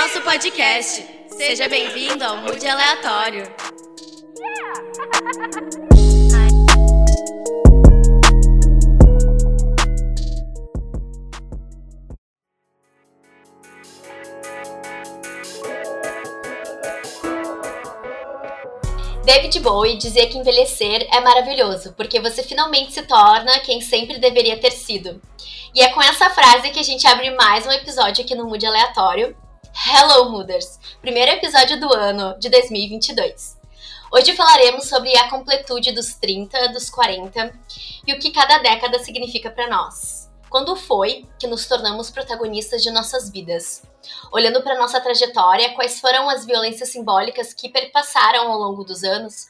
nosso podcast. Seja bem-vindo ao Mude Aleatório. David Bowie dizia que envelhecer é maravilhoso, porque você finalmente se torna quem sempre deveria ter sido. E é com essa frase que a gente abre mais um episódio aqui no Mood Aleatório. Hello, Mooders! Primeiro episódio do ano de 2022. Hoje falaremos sobre a completude dos 30, dos 40 e o que cada década significa para nós. Quando foi que nos tornamos protagonistas de nossas vidas? Olhando para nossa trajetória, quais foram as violências simbólicas que perpassaram ao longo dos anos?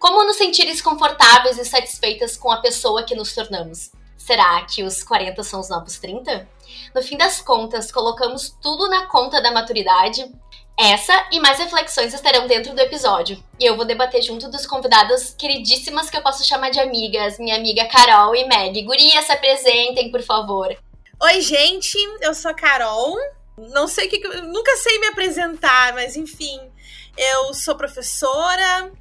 Como nos sentir desconfortáveis e satisfeitas com a pessoa que nos tornamos? Será que os 40 são os novos 30? No fim das contas, colocamos tudo na conta da maturidade? Essa e mais reflexões estarão dentro do episódio. E eu vou debater junto dos convidados queridíssimas que eu posso chamar de amigas, minha amiga Carol e Meg. Gurias, se apresentem, por favor. Oi, gente, eu sou a Carol. Não sei o que. Nunca sei me apresentar, mas enfim. Eu sou professora,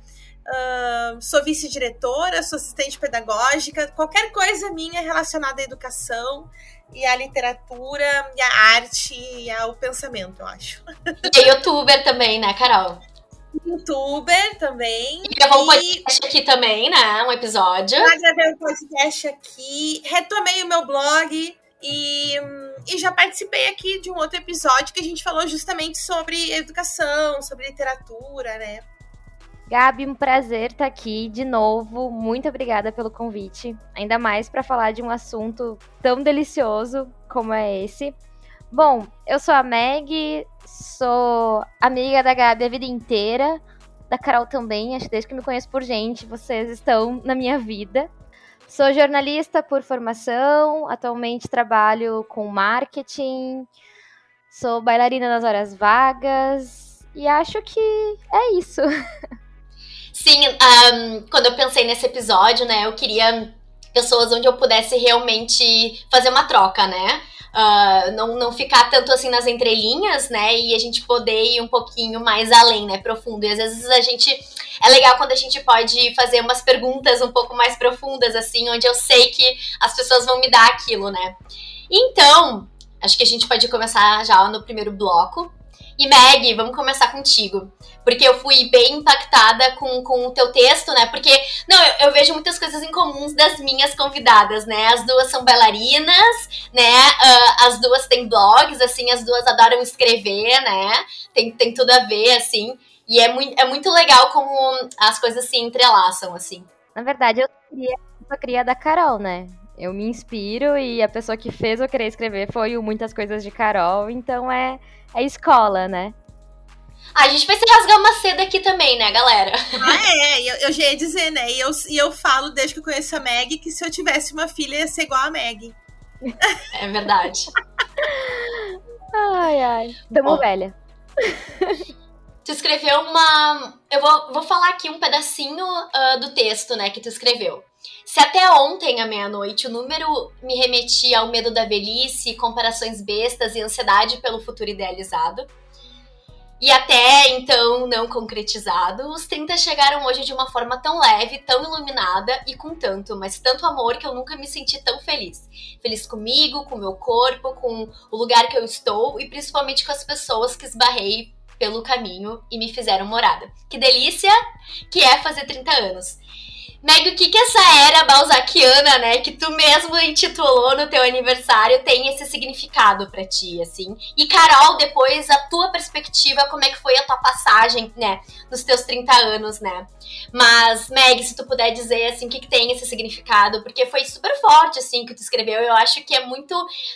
uh, sou vice-diretora, sou assistente pedagógica, qualquer coisa minha relacionada à educação e à literatura, e à arte e ao pensamento, eu acho. E é youtuber também, né, Carol? Youtuber também. E gravou um podcast aqui também, né? Um episódio. Já gravei um podcast aqui, retomei o meu blog e, e já participei aqui de um outro episódio que a gente falou justamente sobre educação, sobre literatura, né? Gabi, um prazer estar aqui de novo. Muito obrigada pelo convite. Ainda mais para falar de um assunto tão delicioso como é esse. Bom, eu sou a Meg, sou amiga da Gabi a vida inteira, da Carol também, acho que desde que me conheço por gente, vocês estão na minha vida. Sou jornalista por formação, atualmente trabalho com marketing, sou bailarina nas horas vagas e acho que é isso. Sim, um, quando eu pensei nesse episódio, né, eu queria pessoas onde eu pudesse realmente fazer uma troca, né? Uh, não, não ficar tanto assim nas entrelinhas, né? E a gente poder ir um pouquinho mais além, né? Profundo. E às vezes a gente. É legal quando a gente pode fazer umas perguntas um pouco mais profundas, assim, onde eu sei que as pessoas vão me dar aquilo, né? Então, acho que a gente pode começar já no primeiro bloco. E Meg, vamos começar contigo. Porque eu fui bem impactada com, com o teu texto, né? Porque, não, eu, eu vejo muitas coisas em comuns das minhas convidadas, né? As duas são bailarinas, né? Uh, as duas têm blogs, assim, as duas adoram escrever, né? Tem, tem tudo a ver, assim. E é muito, é muito legal como as coisas se entrelaçam, assim. Na verdade, eu queria, queria da Carol, né? Eu me inspiro e a pessoa que fez eu querer escrever foi o Muitas Coisas de Carol, então é é escola, né? Ah, a gente vai se rasgar uma seda aqui também, né, galera? Ah, é, eu, eu já ia dizer, né? E eu, e eu falo, desde que eu conheço a Meg, que se eu tivesse uma filha, ia ser igual a Meg. É verdade. ai, ai. Tamo velha. Tu escreveu uma. Eu vou, vou falar aqui um pedacinho uh, do texto, né, que tu escreveu. Se até ontem, à meia-noite, o número me remetia ao medo da velhice, comparações bestas e ansiedade pelo futuro idealizado, e até então não concretizado, os 30 chegaram hoje de uma forma tão leve, tão iluminada e com tanto, mas tanto amor que eu nunca me senti tão feliz. Feliz comigo, com meu corpo, com o lugar que eu estou e principalmente com as pessoas que esbarrei pelo caminho e me fizeram morada. Que delícia que é fazer 30 anos. Meg, o que que essa era balzaquiana, né, que tu mesmo intitulou no teu aniversário, tem esse significado para ti, assim? E Carol, depois a tua perspectiva, como é que foi a tua passagem, né, nos teus 30 anos, né? Mas, Meg, se tu puder dizer, assim, o que que tem esse significado, porque foi super forte, assim, que tu escreveu, eu acho que é muito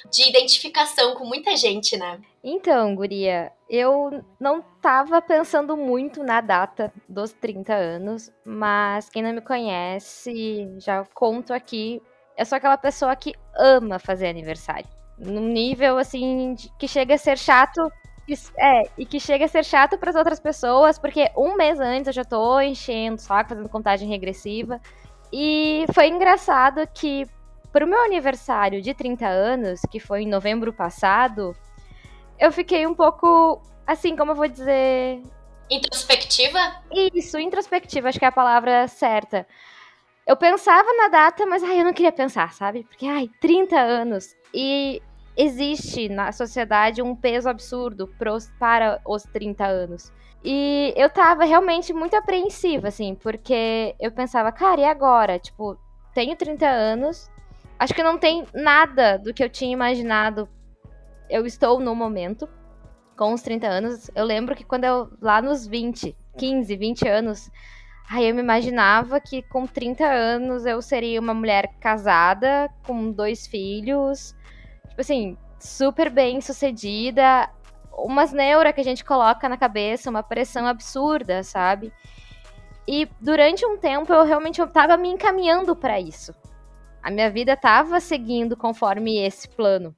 de identificação com muita gente, né? Então, guria, eu não tava pensando muito na data dos 30 anos, mas quem não me conhece, já conto aqui, eu sou aquela pessoa que ama fazer aniversário. Num nível assim que chega a ser chato é, e que chega a ser chato para as outras pessoas, porque um mês antes eu já tô enchendo o saco, fazendo contagem regressiva. E foi engraçado que pro meu aniversário de 30 anos, que foi em novembro passado, eu fiquei um pouco assim, como eu vou dizer. Introspectiva? Isso, introspectiva, acho que é a palavra certa. Eu pensava na data, mas ai, eu não queria pensar, sabe? Porque, ai, 30 anos. E existe na sociedade um peso absurdo pros, para os 30 anos. E eu tava realmente muito apreensiva, assim, porque eu pensava, cara, e agora? Tipo, tenho 30 anos, acho que não tem nada do que eu tinha imaginado. Eu estou no momento, com os 30 anos. Eu lembro que quando eu, lá nos 20, 15, 20 anos, aí eu me imaginava que com 30 anos eu seria uma mulher casada, com dois filhos, tipo assim, super bem sucedida, umas neuras que a gente coloca na cabeça, uma pressão absurda, sabe? E durante um tempo eu realmente estava me encaminhando para isso. A minha vida estava seguindo conforme esse plano.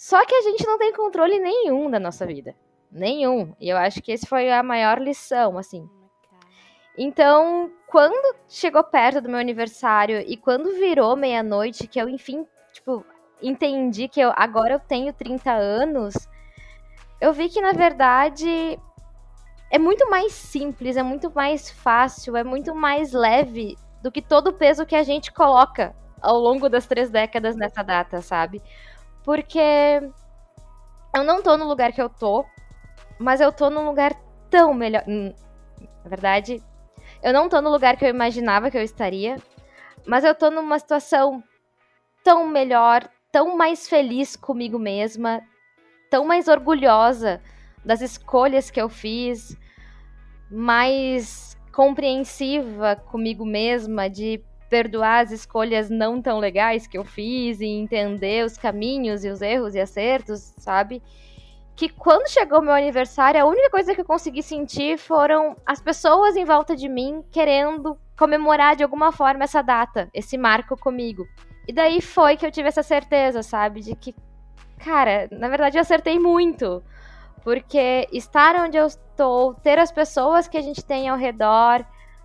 Só que a gente não tem controle nenhum da nossa vida. Nenhum. E eu acho que esse foi a maior lição, assim. Então, quando chegou perto do meu aniversário e quando virou meia-noite, que eu, enfim, tipo, entendi que eu, agora eu tenho 30 anos, eu vi que na verdade é muito mais simples, é muito mais fácil, é muito mais leve do que todo o peso que a gente coloca ao longo das três décadas nessa data, sabe? Porque eu não tô no lugar que eu tô, mas eu tô num lugar tão melhor. Hum, na verdade, eu não tô no lugar que eu imaginava que eu estaria, mas eu tô numa situação tão melhor, tão mais feliz comigo mesma, tão mais orgulhosa das escolhas que eu fiz, mais compreensiva comigo mesma de perdoar as escolhas não tão legais que eu fiz e entender os caminhos e os erros e acertos, sabe? Que quando chegou meu aniversário, a única coisa que eu consegui sentir foram as pessoas em volta de mim querendo comemorar de alguma forma essa data, esse marco comigo. E daí foi que eu tive essa certeza, sabe? De que, cara, na verdade eu acertei muito. Porque estar onde eu estou, ter as pessoas que a gente tem ao redor,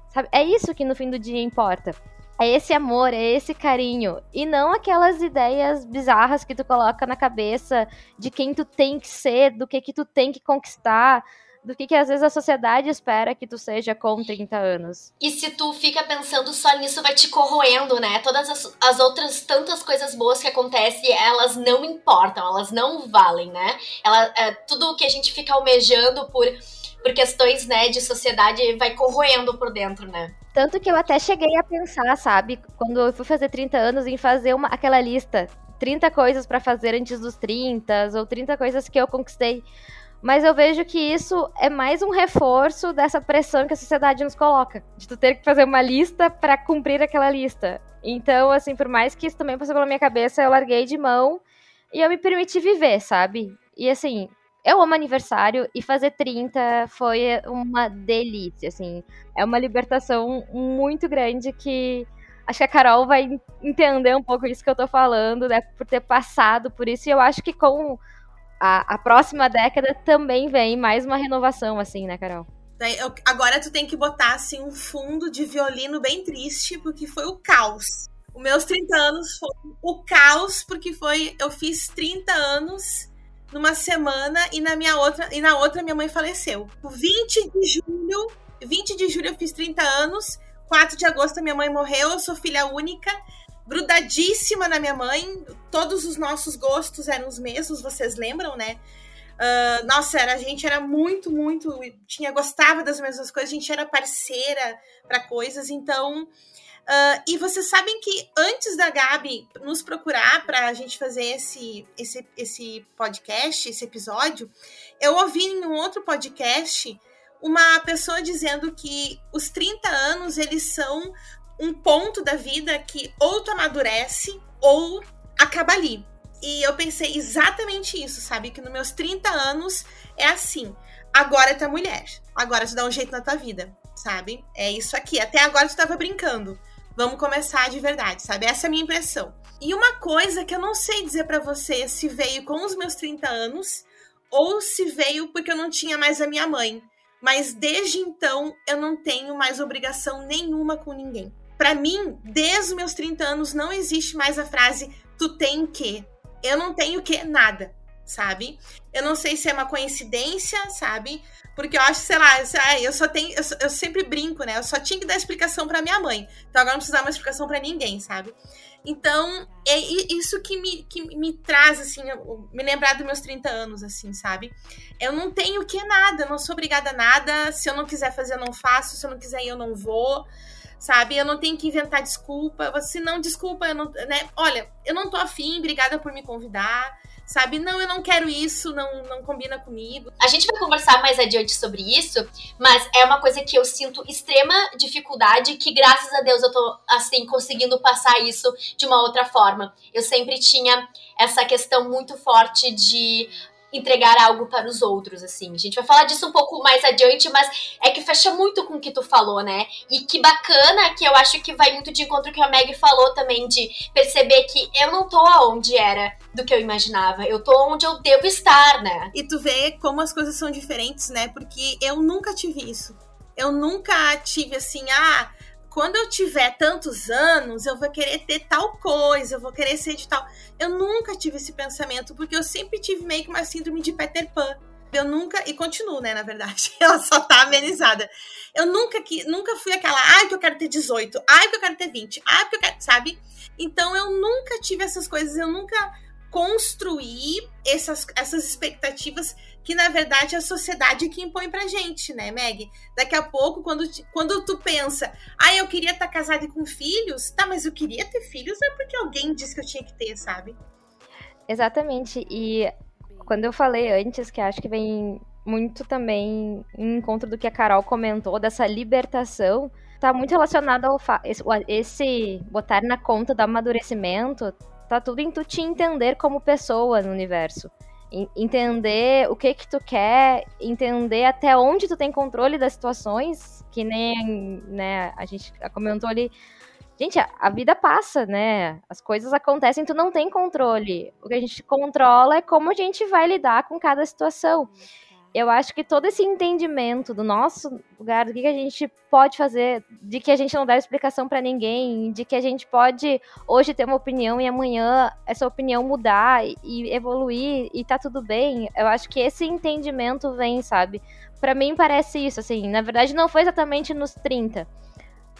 sabe? É isso que no fim do dia importa. É esse amor, é esse carinho. E não aquelas ideias bizarras que tu coloca na cabeça de quem tu tem que ser, do que que tu tem que conquistar do que, que às vezes a sociedade espera que tu seja com 30 anos. E se tu fica pensando só nisso, vai te corroendo, né? Todas as, as outras tantas coisas boas que acontecem, elas não importam, elas não valem, né? Ela, é, tudo que a gente fica almejando por, por questões né, de sociedade vai corroendo por dentro, né? Tanto que eu até cheguei a pensar, sabe, quando eu fui fazer 30 anos, em fazer uma, aquela lista 30 coisas para fazer antes dos 30, ou 30 coisas que eu conquistei mas eu vejo que isso é mais um reforço dessa pressão que a sociedade nos coloca, de tu ter que fazer uma lista para cumprir aquela lista. Então, assim, por mais que isso também passou pela minha cabeça, eu larguei de mão e eu me permiti viver, sabe? E assim, eu amo aniversário e fazer 30 foi uma delícia, assim. É uma libertação muito grande que acho que a Carol vai entender um pouco isso que eu tô falando, né? Por ter passado por isso. E eu acho que com a, a próxima década também vem mais uma renovação, assim, né, Carol? Agora tu tem que botar, assim, um fundo de violino bem triste, porque foi o caos. Os meus 30 anos foi o caos, porque foi. Eu fiz 30 anos numa semana e na minha outra. E na outra minha mãe faleceu. 20 de julho. 20 de julho eu fiz 30 anos. 4 de agosto minha mãe morreu, eu sou filha única grudadíssima na minha mãe. Todos os nossos gostos eram os mesmos, vocês lembram, né? Uh, nossa, era, a gente era muito, muito. Tinha, gostava das mesmas coisas, a gente era parceira para coisas, então. Uh, e vocês sabem que antes da Gabi nos procurar para a gente fazer esse, esse, esse podcast, esse episódio, eu ouvi em um outro podcast uma pessoa dizendo que os 30 anos eles são um ponto da vida que ou tu amadurece ou acaba ali. E eu pensei exatamente isso, sabe? Que nos meus 30 anos é assim. Agora tu é mulher. Agora tu dá um jeito na tua vida, sabe? É isso aqui. Até agora tu tava brincando. Vamos começar de verdade, sabe? Essa é a minha impressão. E uma coisa que eu não sei dizer para você se veio com os meus 30 anos ou se veio porque eu não tinha mais a minha mãe. Mas desde então eu não tenho mais obrigação nenhuma com ninguém. Para mim, desde os meus 30 anos, não existe mais a frase tu tem que. Eu não tenho que nada. sabe? Eu não sei se é uma coincidência, sabe? Porque eu acho, sei lá, eu só tenho. Eu, eu sempre brinco, né? Eu só tinha que dar explicação para minha mãe. Então agora não precisa dar uma explicação para ninguém, sabe? Então, é isso que me, que me traz, assim, me lembrar dos meus 30 anos, assim, sabe? Eu não tenho que nada, eu não sou obrigada a nada. Se eu não quiser fazer, eu não faço. Se eu não quiser ir, eu não vou sabe? Eu não tenho que inventar desculpa. Se não, desculpa, eu não, né? Olha, eu não tô afim, obrigada por me convidar, sabe? Não, eu não quero isso, não, não combina comigo. A gente vai conversar mais adiante sobre isso, mas é uma coisa que eu sinto extrema dificuldade, que graças a Deus eu tô, assim, conseguindo passar isso de uma outra forma. Eu sempre tinha essa questão muito forte de entregar algo para os outros, assim. A gente vai falar disso um pouco mais adiante, mas é que fecha muito com o que tu falou, né? E que bacana que eu acho que vai muito de encontro que a Meg falou também, de perceber que eu não tô aonde era do que eu imaginava. Eu tô onde eu devo estar, né? E tu vê como as coisas são diferentes, né? Porque eu nunca tive isso. Eu nunca tive assim, ah, quando eu tiver tantos anos, eu vou querer ter tal coisa, eu vou querer ser de tal. Eu nunca tive esse pensamento, porque eu sempre tive meio que uma síndrome de Peter Pan. Eu nunca, e continuo, né, na verdade, ela só tá amenizada. Eu nunca que nunca fui aquela, ai, que eu quero ter 18, ai, que eu quero ter 20, ai, que eu quero, sabe? Então eu nunca tive essas coisas, eu nunca construí essas, essas expectativas que na verdade é a sociedade que impõe pra gente, né, Meg? Daqui a pouco, quando, quando tu pensa, ah, eu queria estar tá casada com filhos, tá, mas eu queria ter filhos é porque alguém disse que eu tinha que ter, sabe? Exatamente. E quando eu falei antes, que acho que vem muito também em encontro do que a Carol comentou, dessa libertação, tá muito relacionado ao esse, esse botar na conta do amadurecimento, tá tudo em tu te entender como pessoa no universo entender o que que tu quer, entender até onde tu tem controle das situações, que nem, né, a gente comentou ali. Gente, a, a vida passa, né? As coisas acontecem, tu não tem controle. O que a gente controla é como a gente vai lidar com cada situação eu acho que todo esse entendimento do nosso lugar, do que, que a gente pode fazer, de que a gente não dá explicação para ninguém, de que a gente pode hoje ter uma opinião e amanhã essa opinião mudar e evoluir e tá tudo bem. Eu acho que esse entendimento vem, sabe? Para mim parece isso, assim, na verdade não foi exatamente nos 30.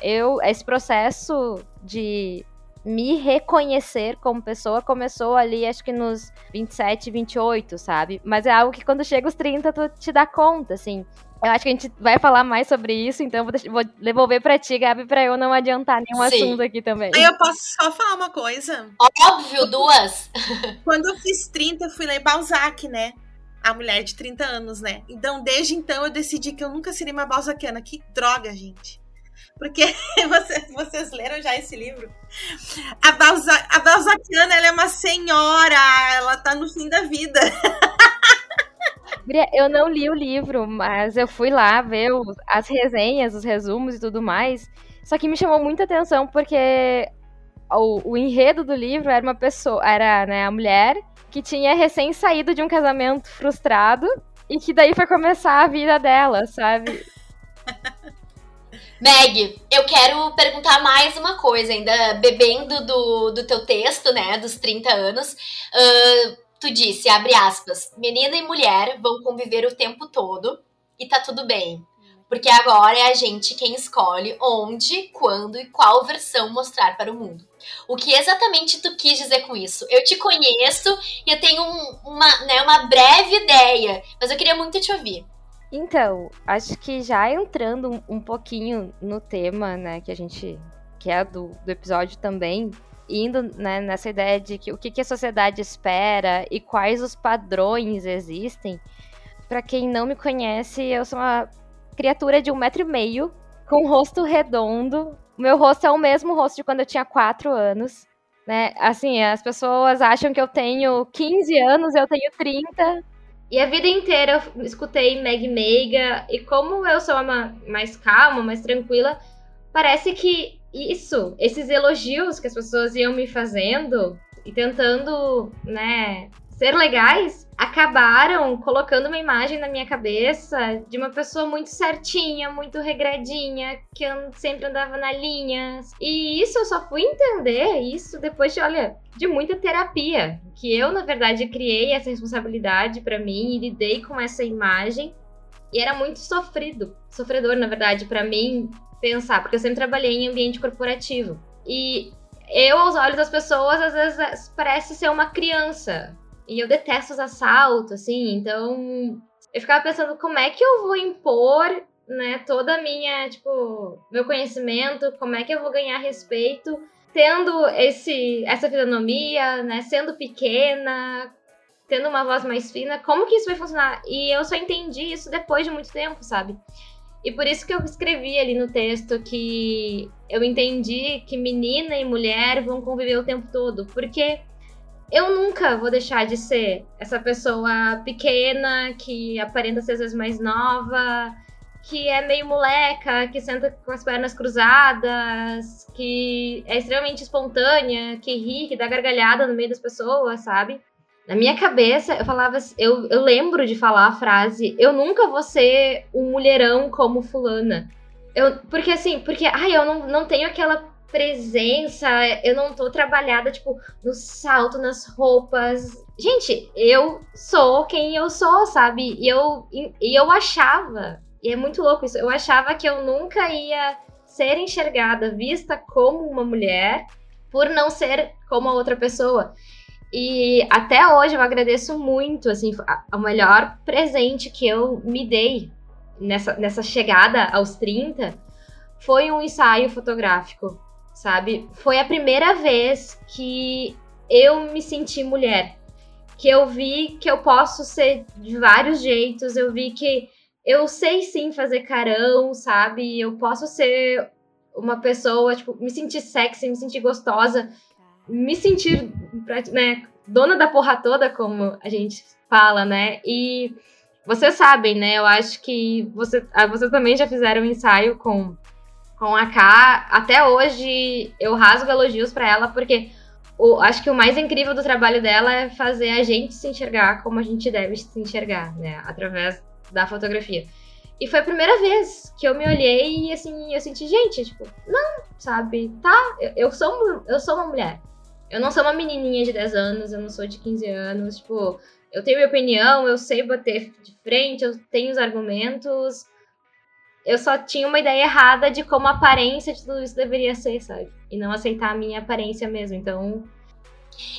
Eu, esse processo de me reconhecer como pessoa começou ali, acho que nos 27, 28, sabe? Mas é algo que quando chega os 30, tu te dá conta, assim. Eu acho que a gente vai falar mais sobre isso, então vou, deixar, vou devolver pra ti, Gabi, pra eu não adiantar nenhum Sim. assunto aqui também. Aí eu posso só falar uma coisa? Óbvio, duas. Quando eu fiz 30, eu fui ler Balzac, né? A mulher de 30 anos, né? Então, desde então, eu decidi que eu nunca seria uma balzaquiana. Que droga, gente. Porque vocês, vocês leram já esse livro? A, Balza, a Balzaciana, ela é uma senhora, ela tá no fim da vida. Eu não li o livro, mas eu fui lá ver as resenhas, os resumos e tudo mais. Só que me chamou muita atenção porque o, o enredo do livro era uma pessoa, era né, a mulher que tinha recém saído de um casamento frustrado e que daí foi começar a vida dela, sabe? Meg, eu quero perguntar mais uma coisa, ainda bebendo do, do teu texto, né, dos 30 anos. Uh, tu disse, abre aspas, menina e mulher vão conviver o tempo todo e tá tudo bem. Porque agora é a gente quem escolhe onde, quando e qual versão mostrar para o mundo. O que exatamente tu quis dizer com isso? Eu te conheço e eu tenho um, uma, né, uma breve ideia, mas eu queria muito te ouvir. Então, acho que já entrando um, pouquinho no tema, né, que a gente que é do, do episódio também, indo né, nessa ideia de que o que, que a sociedade espera e quais os padrões existem. Para quem não me conhece, eu sou uma criatura de um metro e meio, com um rosto redondo. Meu rosto é o mesmo rosto de quando eu tinha quatro anos. Né? Assim, as pessoas acham que eu tenho 15 anos, eu tenho 30. E a vida inteira eu escutei Meg Meiga, e como eu sou uma mais calma, mais tranquila, parece que isso, esses elogios que as pessoas iam me fazendo e tentando, né, ser legais, acabaram colocando uma imagem na minha cabeça de uma pessoa muito certinha, muito regradinha, que sempre andava na linha. E isso eu só fui entender isso depois de, olha, de muita terapia, que eu na verdade criei essa responsabilidade para mim e lidei com essa imagem. E era muito sofrido, sofredor na verdade para mim pensar, porque eu sempre trabalhei em ambiente corporativo. E eu, aos olhos das pessoas, às vezes parece ser uma criança. E eu detesto os assaltos, assim, então eu ficava pensando como é que eu vou impor, né, toda a minha, tipo, meu conhecimento, como é que eu vou ganhar respeito tendo esse essa fisionomia, né, sendo pequena, tendo uma voz mais fina, como que isso vai funcionar? E eu só entendi isso depois de muito tempo, sabe? E por isso que eu escrevi ali no texto que eu entendi que menina e mulher vão conviver o tempo todo, porque eu nunca vou deixar de ser essa pessoa pequena que aparenta ser às vezes mais nova, que é meio moleca, que senta com as pernas cruzadas, que é extremamente espontânea, que ri, que dá gargalhada no meio das pessoas, sabe? Na minha cabeça, eu falava, eu, eu lembro de falar a frase: eu nunca vou ser um mulherão como fulana. Eu, porque assim, porque ai, eu não, não tenho aquela presença, eu não tô trabalhada, tipo, no salto, nas roupas. Gente, eu sou quem eu sou, sabe? E eu, e eu achava, e é muito louco isso, eu achava que eu nunca ia ser enxergada, vista como uma mulher, por não ser como a outra pessoa. E até hoje eu agradeço muito, assim, o melhor presente que eu me dei nessa, nessa chegada aos 30 foi um ensaio fotográfico sabe? Foi a primeira vez que eu me senti mulher. Que eu vi que eu posso ser de vários jeitos, eu vi que eu sei sim fazer carão, sabe? Eu posso ser uma pessoa, tipo, me sentir sexy, me sentir gostosa, me sentir, né, dona da porra toda, como a gente fala, né? E vocês sabem, né? Eu acho que você, ah, vocês também já fizeram um ensaio com com a K. Até hoje eu rasgo elogios para ela, porque o, acho que o mais incrível do trabalho dela é fazer a gente se enxergar como a gente deve se enxergar, né? Através da fotografia. E foi a primeira vez que eu me olhei e assim, eu senti, gente, tipo, não, sabe? Tá, eu, eu sou, eu sou uma mulher. Eu não sou uma menininha de 10 anos, eu não sou de 15 anos, tipo, eu tenho minha opinião, eu sei bater de frente, eu tenho os argumentos, eu só tinha uma ideia errada de como a aparência de tudo isso deveria ser, sabe? E não aceitar a minha aparência mesmo. Então.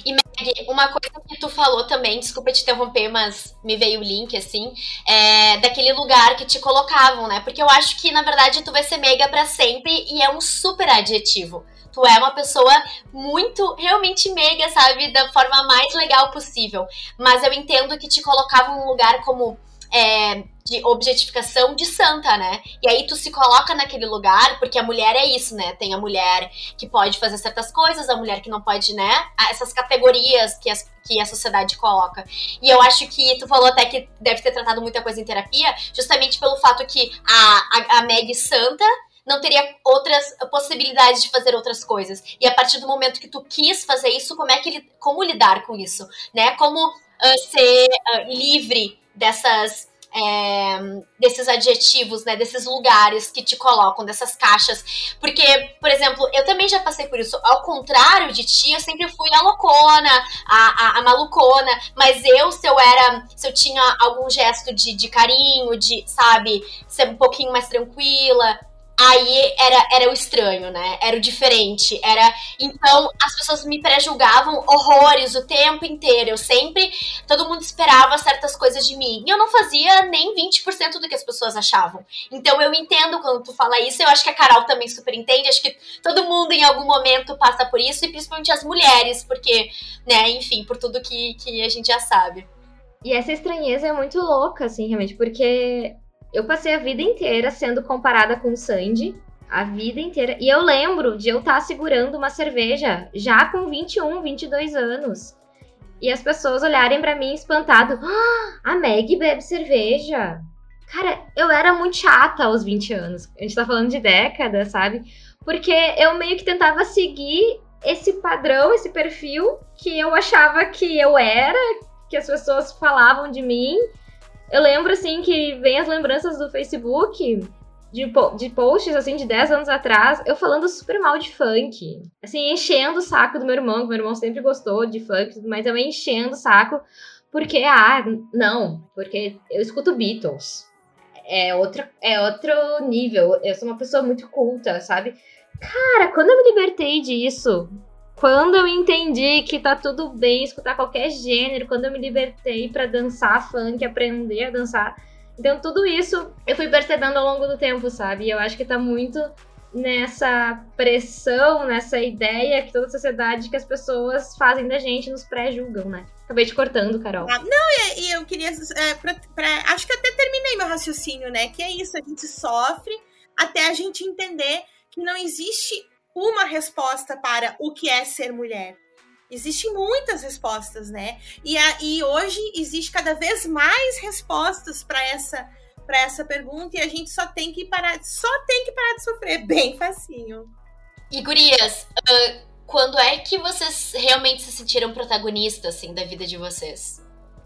E Meg, uma coisa que tu falou também, desculpa te interromper, mas me veio o link, assim, é daquele lugar que te colocavam, né? Porque eu acho que, na verdade, tu vai ser meiga para sempre e é um super adjetivo. Tu é uma pessoa muito, realmente meiga, sabe? Da forma mais legal possível. Mas eu entendo que te colocavam num lugar como. É, de objetificação de santa, né? E aí tu se coloca naquele lugar, porque a mulher é isso, né? Tem a mulher que pode fazer certas coisas, a mulher que não pode, né? Essas categorias que, as, que a sociedade coloca. E eu acho que tu falou até que deve ter tratado muita coisa em terapia, justamente pelo fato que a, a, a Meg santa não teria outras possibilidades de fazer outras coisas. E a partir do momento que tu quis fazer isso, como é que como lidar com isso, né? Como uh, ser uh, livre dessas é, desses adjetivos, né, desses lugares que te colocam, dessas caixas. Porque, por exemplo, eu também já passei por isso. Ao contrário de ti, eu sempre fui a loucona, a, a, a malucona. Mas eu, se eu era, se eu tinha algum gesto de, de carinho, de, sabe, ser um pouquinho mais tranquila, aí era, era o estranho, né? Era o diferente. Era Então as pessoas me pré-julgavam horrores o tempo inteiro. Eu sempre. Todo mundo esperava certas coisas de mim. E eu não fazia nem 20% do que as pessoas achavam. Então eu entendo quando tu fala isso. Eu acho que a Carol também super entende. Acho que todo mundo em algum momento passa por isso, e principalmente as mulheres, porque, né, enfim, por tudo que, que a gente já sabe. E essa estranheza é muito louca, assim, realmente, porque eu passei a vida inteira sendo comparada com o Sandy. A vida inteira. E eu lembro de eu estar tá segurando uma cerveja já com 21, 22 anos. E as pessoas olharem para mim espantado. Ah, a Meg bebe cerveja. Cara, eu era muito chata aos 20 anos. A gente tá falando de décadas, sabe? Porque eu meio que tentava seguir esse padrão, esse perfil que eu achava que eu era, que as pessoas falavam de mim. Eu lembro, assim, que vem as lembranças do Facebook de, de posts, assim, de 10 anos atrás, eu falando super mal de funk. Assim, enchendo o saco do meu irmão, que meu irmão sempre gostou de funk, mas eu enchendo o saco, porque, ah, não, porque eu escuto Beatles. É outro, é outro nível. Eu sou uma pessoa muito culta, sabe? Cara, quando eu me libertei disso, quando eu entendi que tá tudo bem escutar qualquer gênero, quando eu me libertei para dançar funk, aprender a dançar, então, tudo isso eu fui percebendo ao longo do tempo, sabe? E eu acho que tá muito nessa pressão, nessa ideia que toda a sociedade que as pessoas fazem da gente, nos pré-julgam, né? Acabei te cortando, Carol. Ah, não, e, eu queria. É, pra, pra, acho que até terminei meu raciocínio, né? Que é isso, a gente sofre até a gente entender que não existe uma resposta para o que é ser mulher. Existem muitas respostas, né? E, a, e hoje existe cada vez mais respostas para essa para essa pergunta e a gente só tem que parar, só tem que parar de sofrer, bem facinho. E gurias, uh, quando é que vocês realmente se sentiram protagonistas assim da vida de vocês?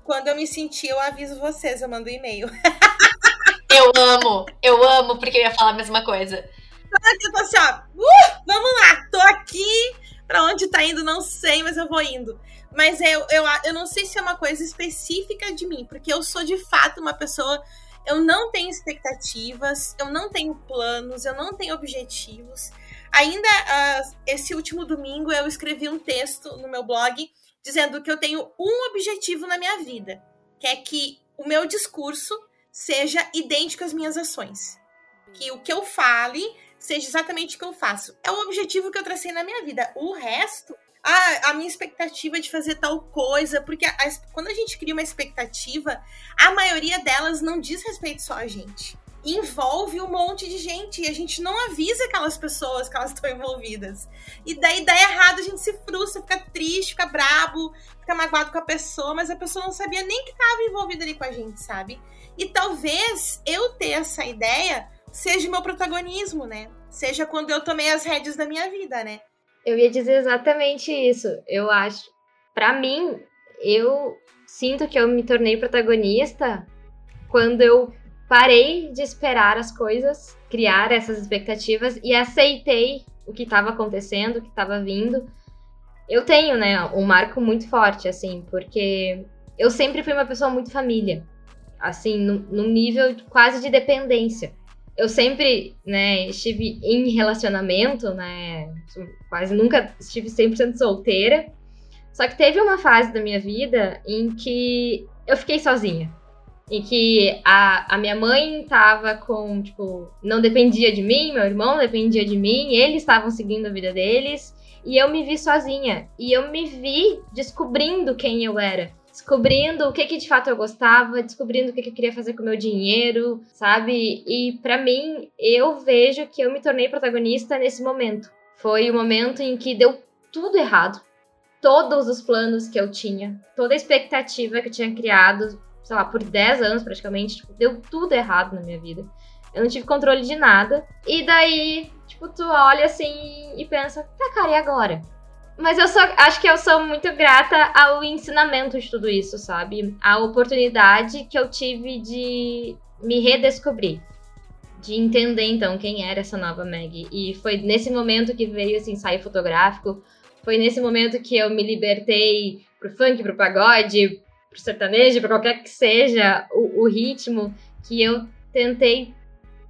Quando eu me senti, eu aviso vocês, eu mando um e-mail. eu amo, eu amo porque eu ia falar a mesma coisa. Tô assim, ó, uh, vamos lá, tô aqui, Pra onde tá indo, não sei, mas eu vou indo. Mas eu, eu, eu não sei se é uma coisa específica de mim, porque eu sou de fato uma pessoa. Eu não tenho expectativas, eu não tenho planos, eu não tenho objetivos. Ainda uh, esse último domingo eu escrevi um texto no meu blog dizendo que eu tenho um objetivo na minha vida, que é que o meu discurso seja idêntico às minhas ações. Que o que eu fale seja exatamente o que eu faço. É o objetivo que eu tracei na minha vida. O resto, a, a minha expectativa de fazer tal coisa, porque a, a, quando a gente cria uma expectativa, a maioria delas não diz respeito só a gente. Envolve um monte de gente e a gente não avisa aquelas pessoas que elas estão envolvidas. E daí dá errado, a gente se frustra, fica triste, fica brabo, fica magoado com a pessoa, mas a pessoa não sabia nem que estava envolvida ali com a gente, sabe? E talvez eu ter essa ideia seja meu protagonismo, né? Seja quando eu tomei as rédeas da minha vida, né? Eu ia dizer exatamente isso. Eu acho, para mim, eu sinto que eu me tornei protagonista quando eu parei de esperar as coisas, criar essas expectativas e aceitei o que estava acontecendo, o que estava vindo. Eu tenho, né, um marco muito forte, assim, porque eu sempre fui uma pessoa muito família, assim, num nível quase de dependência eu sempre, né, estive em relacionamento, né, quase nunca estive 100% solteira. Só que teve uma fase da minha vida em que eu fiquei sozinha. Em que a, a minha mãe tava com, tipo, não dependia de mim, meu irmão dependia de mim, eles estavam seguindo a vida deles, e eu me vi sozinha. E eu me vi descobrindo quem eu era descobrindo o que, que de fato eu gostava, descobrindo o que, que eu queria fazer com o meu dinheiro, sabe? E para mim, eu vejo que eu me tornei protagonista nesse momento. Foi o momento em que deu tudo errado. Todos os planos que eu tinha, toda a expectativa que eu tinha criado, sei lá, por 10 anos praticamente, tipo, deu tudo errado na minha vida. Eu não tive controle de nada. E daí, tipo, tu olha assim e pensa, tá, cara, e agora? Mas eu só acho que eu sou muito grata ao ensinamento de tudo isso, sabe? A oportunidade que eu tive de me redescobrir. De entender, então, quem era essa nova Meg. E foi nesse momento que veio esse ensaio fotográfico. Foi nesse momento que eu me libertei pro funk, pro pagode, pro sertanejo, pra qualquer que seja o, o ritmo, que eu tentei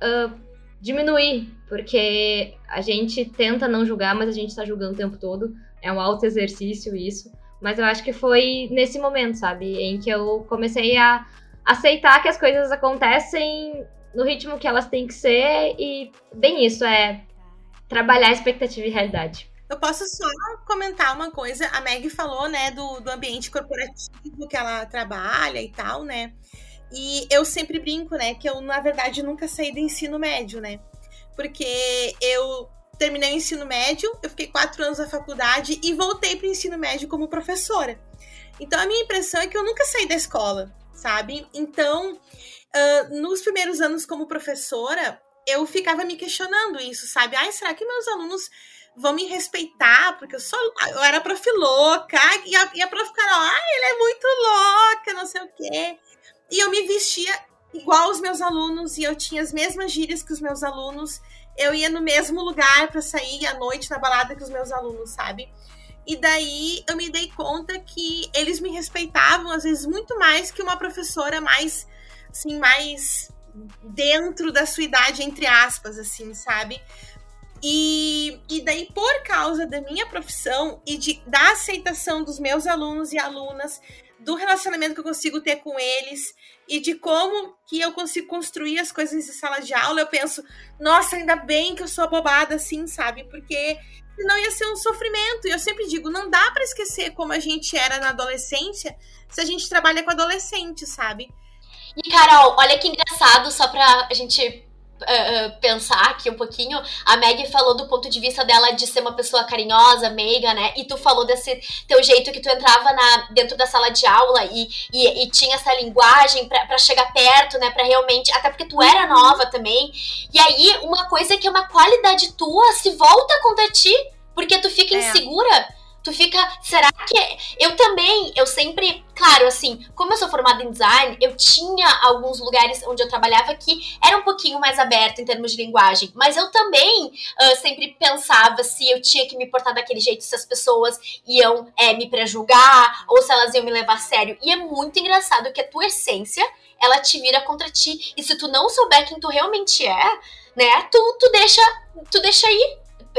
uh, diminuir. Porque a gente tenta não julgar, mas a gente tá julgando o tempo todo é um alto exercício isso. Mas eu acho que foi nesse momento, sabe? Em que eu comecei a aceitar que as coisas acontecem no ritmo que elas têm que ser e bem isso, é trabalhar expectativa e realidade. Eu posso só comentar uma coisa. A Meg falou, né, do, do ambiente corporativo que ela trabalha e tal, né? E eu sempre brinco, né, que eu, na verdade, nunca saí do ensino médio, né? Porque eu terminei o ensino médio, eu fiquei quatro anos na faculdade e voltei para o ensino médio como professora. Então a minha impressão é que eu nunca saí da escola, sabe? Então, uh, nos primeiros anos como professora, eu ficava me questionando isso, sabe? Ai, será que meus alunos vão me respeitar, porque eu sou. Eu era prof louca, e a, e a prof Carol, ah, ele é muito louca, não sei o quê. E eu me vestia igual os meus alunos, e eu tinha as mesmas gírias que os meus alunos. Eu ia no mesmo lugar para sair à noite na balada que os meus alunos, sabe? E daí eu me dei conta que eles me respeitavam, às vezes, muito mais que uma professora mais, assim, mais dentro da sua idade, entre aspas, assim, sabe? E, e daí, por causa da minha profissão e de, da aceitação dos meus alunos e alunas, do relacionamento que eu consigo ter com eles e de como que eu consigo construir as coisas em sala de aula, eu penso, nossa, ainda bem que eu sou abobada assim, sabe? Porque senão ia ser um sofrimento. E eu sempre digo, não dá para esquecer como a gente era na adolescência se a gente trabalha com adolescente, sabe? E Carol, olha que engraçado, só pra gente Uh, pensar aqui um pouquinho, a Meg falou do ponto de vista dela de ser uma pessoa carinhosa, meiga, né? E tu falou desse teu jeito que tu entrava na, dentro da sala de aula e, e, e tinha essa linguagem para chegar perto, né? Pra realmente. Até porque tu era nova também. E aí, uma coisa que é uma qualidade tua se volta contra ti, porque tu fica é. Tu fica, será que é? eu também, eu sempre, claro, assim, como eu sou formada em design, eu tinha alguns lugares onde eu trabalhava que era um pouquinho mais aberto em termos de linguagem, mas eu também uh, sempre pensava se eu tinha que me portar daquele jeito, se as pessoas iam é, me prejulgar ou se elas iam me levar a sério. E é muito engraçado que a tua essência, ela te vira contra ti, e se tu não souber quem tu realmente é, né, tu, tu deixa, tu deixa aí,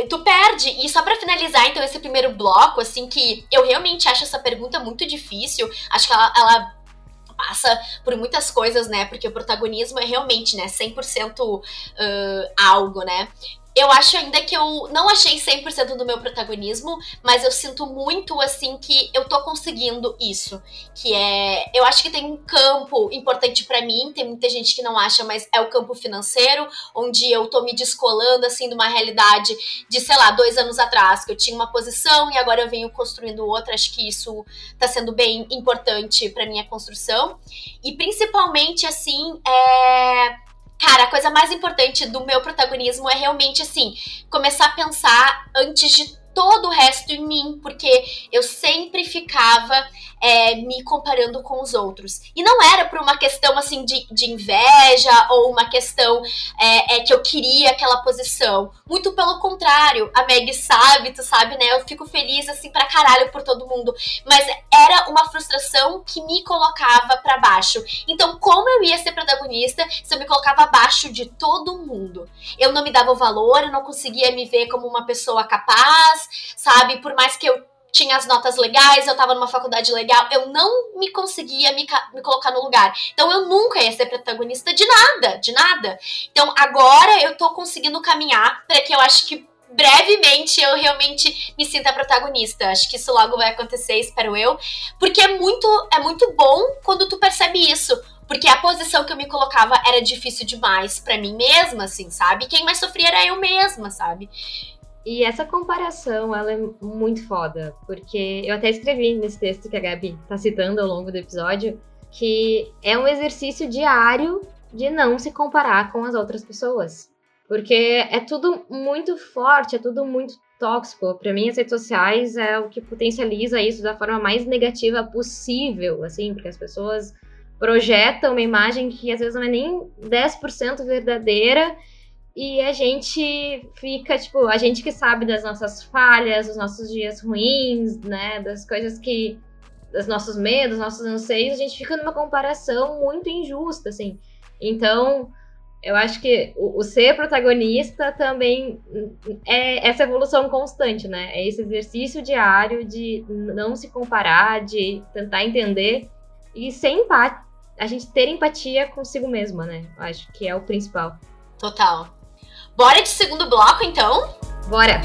tu perde. E só para finalizar, então, esse primeiro bloco, assim, que eu realmente acho essa pergunta muito difícil. Acho que ela, ela passa por muitas coisas, né? Porque o protagonismo é realmente, né, 100% uh, algo, né? Eu acho ainda que eu não achei 100% do meu protagonismo, mas eu sinto muito assim que eu tô conseguindo isso, que é, eu acho que tem um campo importante para mim, tem muita gente que não acha, mas é o campo financeiro, onde eu tô me descolando assim de uma realidade de, sei lá, dois anos atrás, que eu tinha uma posição e agora eu venho construindo outra, acho que isso tá sendo bem importante para minha construção. E principalmente assim, é Cara, a coisa mais importante do meu protagonismo é realmente assim, começar a pensar antes de todo o resto em mim, porque eu sempre ficava é, me comparando com os outros. E não era por uma questão assim de, de inveja ou uma questão é, é, que eu queria aquela posição. Muito pelo contrário, a Meg sabe, tu sabe, né? Eu fico feliz assim pra caralho por todo mundo. Mas era uma frustração que me colocava para baixo. Então, como eu ia ser protagonista se eu me colocava abaixo de todo mundo? Eu não me dava o valor, eu não conseguia me ver como uma pessoa capaz, sabe? Por mais que eu tinha as notas legais, eu tava numa faculdade legal, eu não me conseguia me, me, colocar no lugar. Então eu nunca ia ser protagonista de nada, de nada. Então agora eu tô conseguindo caminhar para que eu acho que brevemente eu realmente me sinta protagonista. Acho que isso logo vai acontecer, espero eu, porque é muito é muito bom quando tu percebe isso. Porque a posição que eu me colocava era difícil demais para mim mesma, assim, sabe? Quem mais sofria era eu mesma, sabe? E essa comparação, ela é muito foda, porque eu até escrevi nesse texto que a Gabi tá citando ao longo do episódio, que é um exercício diário de não se comparar com as outras pessoas. Porque é tudo muito forte, é tudo muito tóxico. Para mim, as redes sociais é o que potencializa isso da forma mais negativa possível, assim, porque as pessoas projetam uma imagem que às vezes não é nem 10% verdadeira e a gente fica, tipo, a gente que sabe das nossas falhas, dos nossos dias ruins, né? Das coisas que. dos nossos medos, nossos anseios, a gente fica numa comparação muito injusta, assim. Então, eu acho que o, o ser protagonista também é essa evolução constante, né? É esse exercício diário de não se comparar, de tentar entender e ser empate, a gente ter empatia consigo mesma, né? Eu acho que é o principal. Total. Bora de segundo bloco, então? Bora!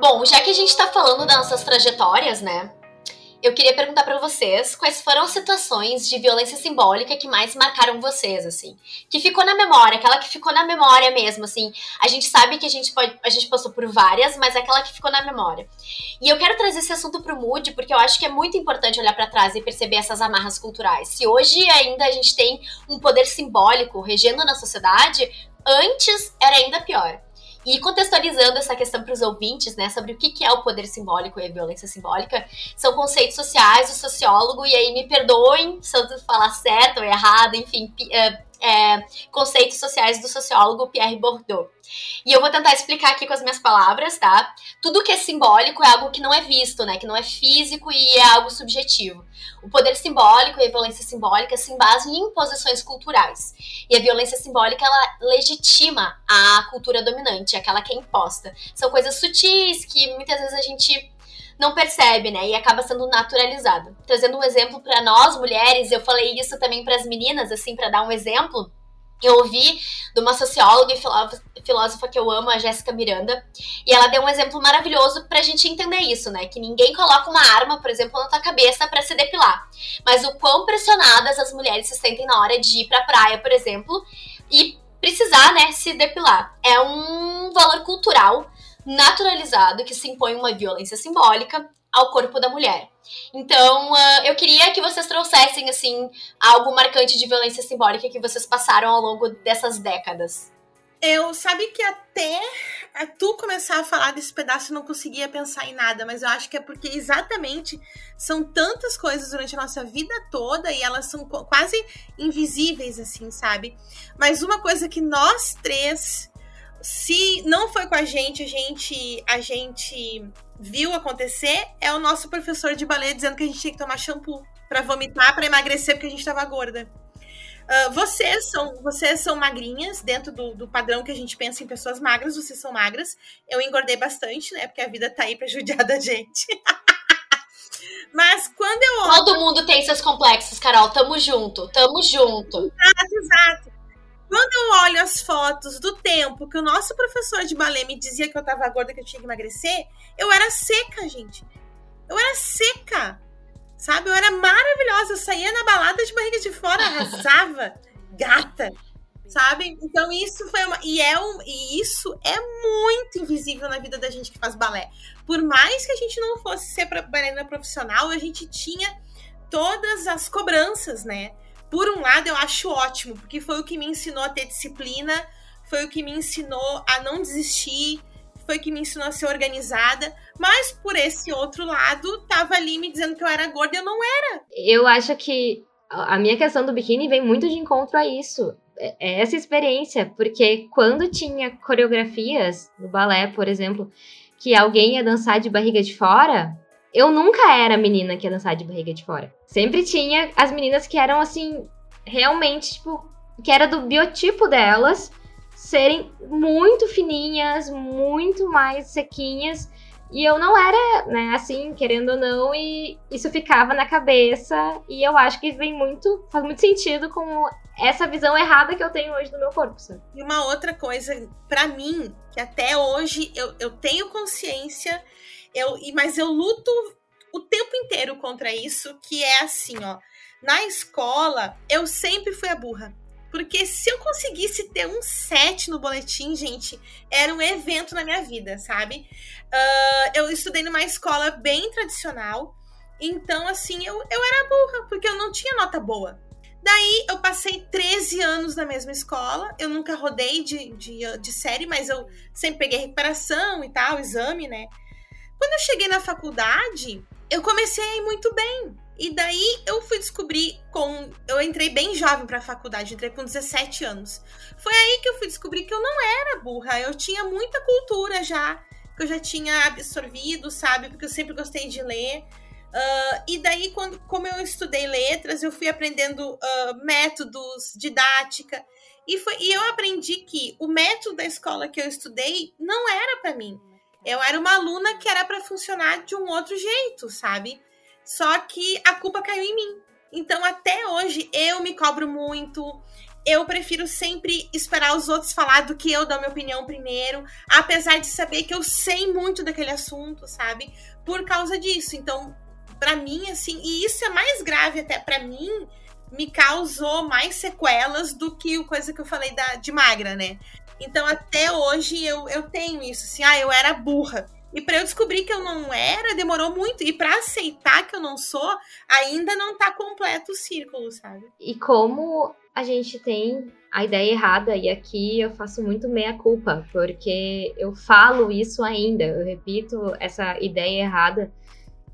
Bom, já que a gente tá falando das nossas trajetórias, né? Eu queria perguntar para vocês quais foram as situações de violência simbólica que mais marcaram vocês, assim. Que ficou na memória, aquela que ficou na memória mesmo, assim. A gente sabe que a gente pode, a gente passou por várias, mas é aquela que ficou na memória. E eu quero trazer esse assunto pro Mood, porque eu acho que é muito importante olhar para trás e perceber essas amarras culturais. Se hoje ainda a gente tem um poder simbólico regendo na sociedade, antes era ainda pior. E contextualizando essa questão para os ouvintes, né, sobre o que é o poder simbólico e a violência simbólica, são conceitos sociais do sociólogo, e aí me perdoem se eu falar certo ou errado, enfim, é, conceitos sociais do sociólogo Pierre Bourdieu. E eu vou tentar explicar aqui com as minhas palavras, tá? Tudo que é simbólico é algo que não é visto, né? Que não é físico e é algo subjetivo. O poder simbólico e a violência simbólica se embasam em imposições culturais. E a violência simbólica, ela legitima a cultura dominante, aquela que é imposta. São coisas sutis que muitas vezes a gente não percebe, né? E acaba sendo naturalizado. Trazendo um exemplo para nós mulheres, eu falei isso também para as meninas, assim, para dar um exemplo. Eu ouvi de uma socióloga e filósofa que eu amo, a Jéssica Miranda, e ela deu um exemplo maravilhoso pra gente entender isso, né? Que ninguém coloca uma arma, por exemplo, na tua cabeça para se depilar. Mas o quão pressionadas as mulheres se sentem na hora de ir pra praia, por exemplo, e precisar, né, se depilar. É um valor cultural naturalizado que se impõe uma violência simbólica ao corpo da mulher. Então, uh, eu queria que vocês trouxessem, assim, algo marcante de violência simbólica que vocês passaram ao longo dessas décadas. Eu sabe que até tu começar a falar desse pedaço eu não conseguia pensar em nada, mas eu acho que é porque exatamente são tantas coisas durante a nossa vida toda e elas são quase invisíveis, assim, sabe? Mas uma coisa que nós três se não foi com a gente, a gente, a gente viu acontecer, é o nosso professor de balé dizendo que a gente tinha que tomar shampoo para vomitar, para emagrecer, porque a gente estava gorda. Uh, vocês são vocês são magrinhas dentro do, do, padrão que a gente pensa em pessoas magras, vocês são magras. Eu engordei bastante, né? Porque a vida tá aí pra judiar da gente. Mas quando eu. Todo mundo tem seus complexos, Carol. Tamo junto, tamo junto. Exato, exato. Quando eu olho as fotos do tempo que o nosso professor de balé me dizia que eu tava gorda, que eu tinha que emagrecer, eu era seca, gente. Eu era seca. Sabe? Eu era maravilhosa. Eu saía na balada de barriga de fora, arrasava. Gata. Sabe? Então isso foi uma. E, é um... e isso é muito invisível na vida da gente que faz balé. Por mais que a gente não fosse ser bailarina profissional, a gente tinha todas as cobranças, né? Por um lado, eu acho ótimo, porque foi o que me ensinou a ter disciplina, foi o que me ensinou a não desistir, foi o que me ensinou a ser organizada, mas por esse outro lado, tava ali me dizendo que eu era gorda e eu não era. Eu acho que a minha questão do biquíni vem muito de encontro a isso. É, é essa experiência, porque quando tinha coreografias no balé, por exemplo, que alguém ia dançar de barriga de fora, eu nunca era a menina que ia dançar de barriga de fora. Sempre tinha as meninas que eram assim, realmente, tipo, que era do biotipo delas serem muito fininhas, muito mais sequinhas. E eu não era, né, assim, querendo ou não, e isso ficava na cabeça. E eu acho que vem muito, faz muito sentido com essa visão errada que eu tenho hoje do meu corpo, sabe? E uma outra coisa, para mim, que até hoje eu, eu tenho consciência eu, mas eu luto o tempo inteiro contra isso, que é assim, ó. Na escola, eu sempre fui a burra. Porque se eu conseguisse ter um 7 no boletim, gente, era um evento na minha vida, sabe? Uh, eu estudei numa escola bem tradicional. Então, assim, eu, eu era burra, porque eu não tinha nota boa. Daí eu passei 13 anos na mesma escola. Eu nunca rodei de, de, de série, mas eu sempre peguei recuperação e tal, exame, né? Quando eu cheguei na faculdade, eu comecei a muito bem. E daí eu fui descobrir com. Eu entrei bem jovem pra faculdade, entrei com 17 anos. Foi aí que eu fui descobrir que eu não era burra, eu tinha muita cultura já, que eu já tinha absorvido, sabe? Porque eu sempre gostei de ler. Uh, e daí, quando, como eu estudei letras, eu fui aprendendo uh, métodos, didática. E, foi, e eu aprendi que o método da escola que eu estudei não era para mim. Eu era uma aluna que era para funcionar de um outro jeito, sabe? Só que a culpa caiu em mim. Então, até hoje, eu me cobro muito. Eu prefiro sempre esperar os outros falar do que eu dar minha opinião primeiro, apesar de saber que eu sei muito daquele assunto, sabe? Por causa disso. Então, para mim, assim, e isso é mais grave até para mim, me causou mais sequelas do que o coisa que eu falei da, de magra, né? Então, até hoje, eu, eu tenho isso, assim, ah, eu era burra. E para eu descobrir que eu não era, demorou muito. E para aceitar que eu não sou, ainda não tá completo o círculo, sabe? E como a gente tem a ideia errada, e aqui eu faço muito meia-culpa, porque eu falo isso ainda, eu repito essa ideia errada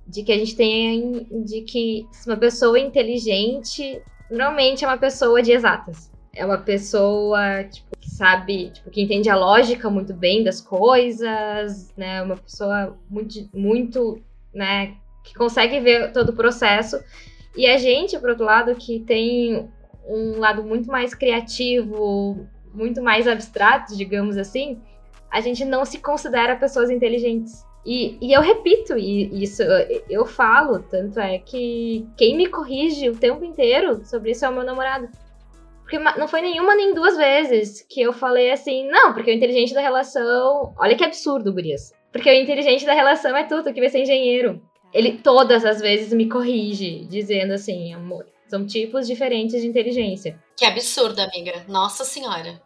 de que a gente tem de que uma pessoa inteligente normalmente é uma pessoa de exatas. É uma pessoa, tipo, que sabe, tipo, que entende a lógica muito bem das coisas, né? Uma pessoa muito, muito, né, que consegue ver todo o processo. E a gente, por outro lado, que tem um lado muito mais criativo, muito mais abstrato, digamos assim, a gente não se considera pessoas inteligentes. E, e eu repito isso, eu falo, tanto é que quem me corrige o tempo inteiro sobre isso é o meu namorado. Porque não foi nenhuma nem duas vezes que eu falei assim, não, porque o inteligente da relação. Olha que absurdo, Gurias. Porque o inteligente da relação é tudo, que vai ser engenheiro. Ele todas as vezes me corrige, dizendo assim, amor, são tipos diferentes de inteligência. Que absurdo, amiga. Nossa senhora.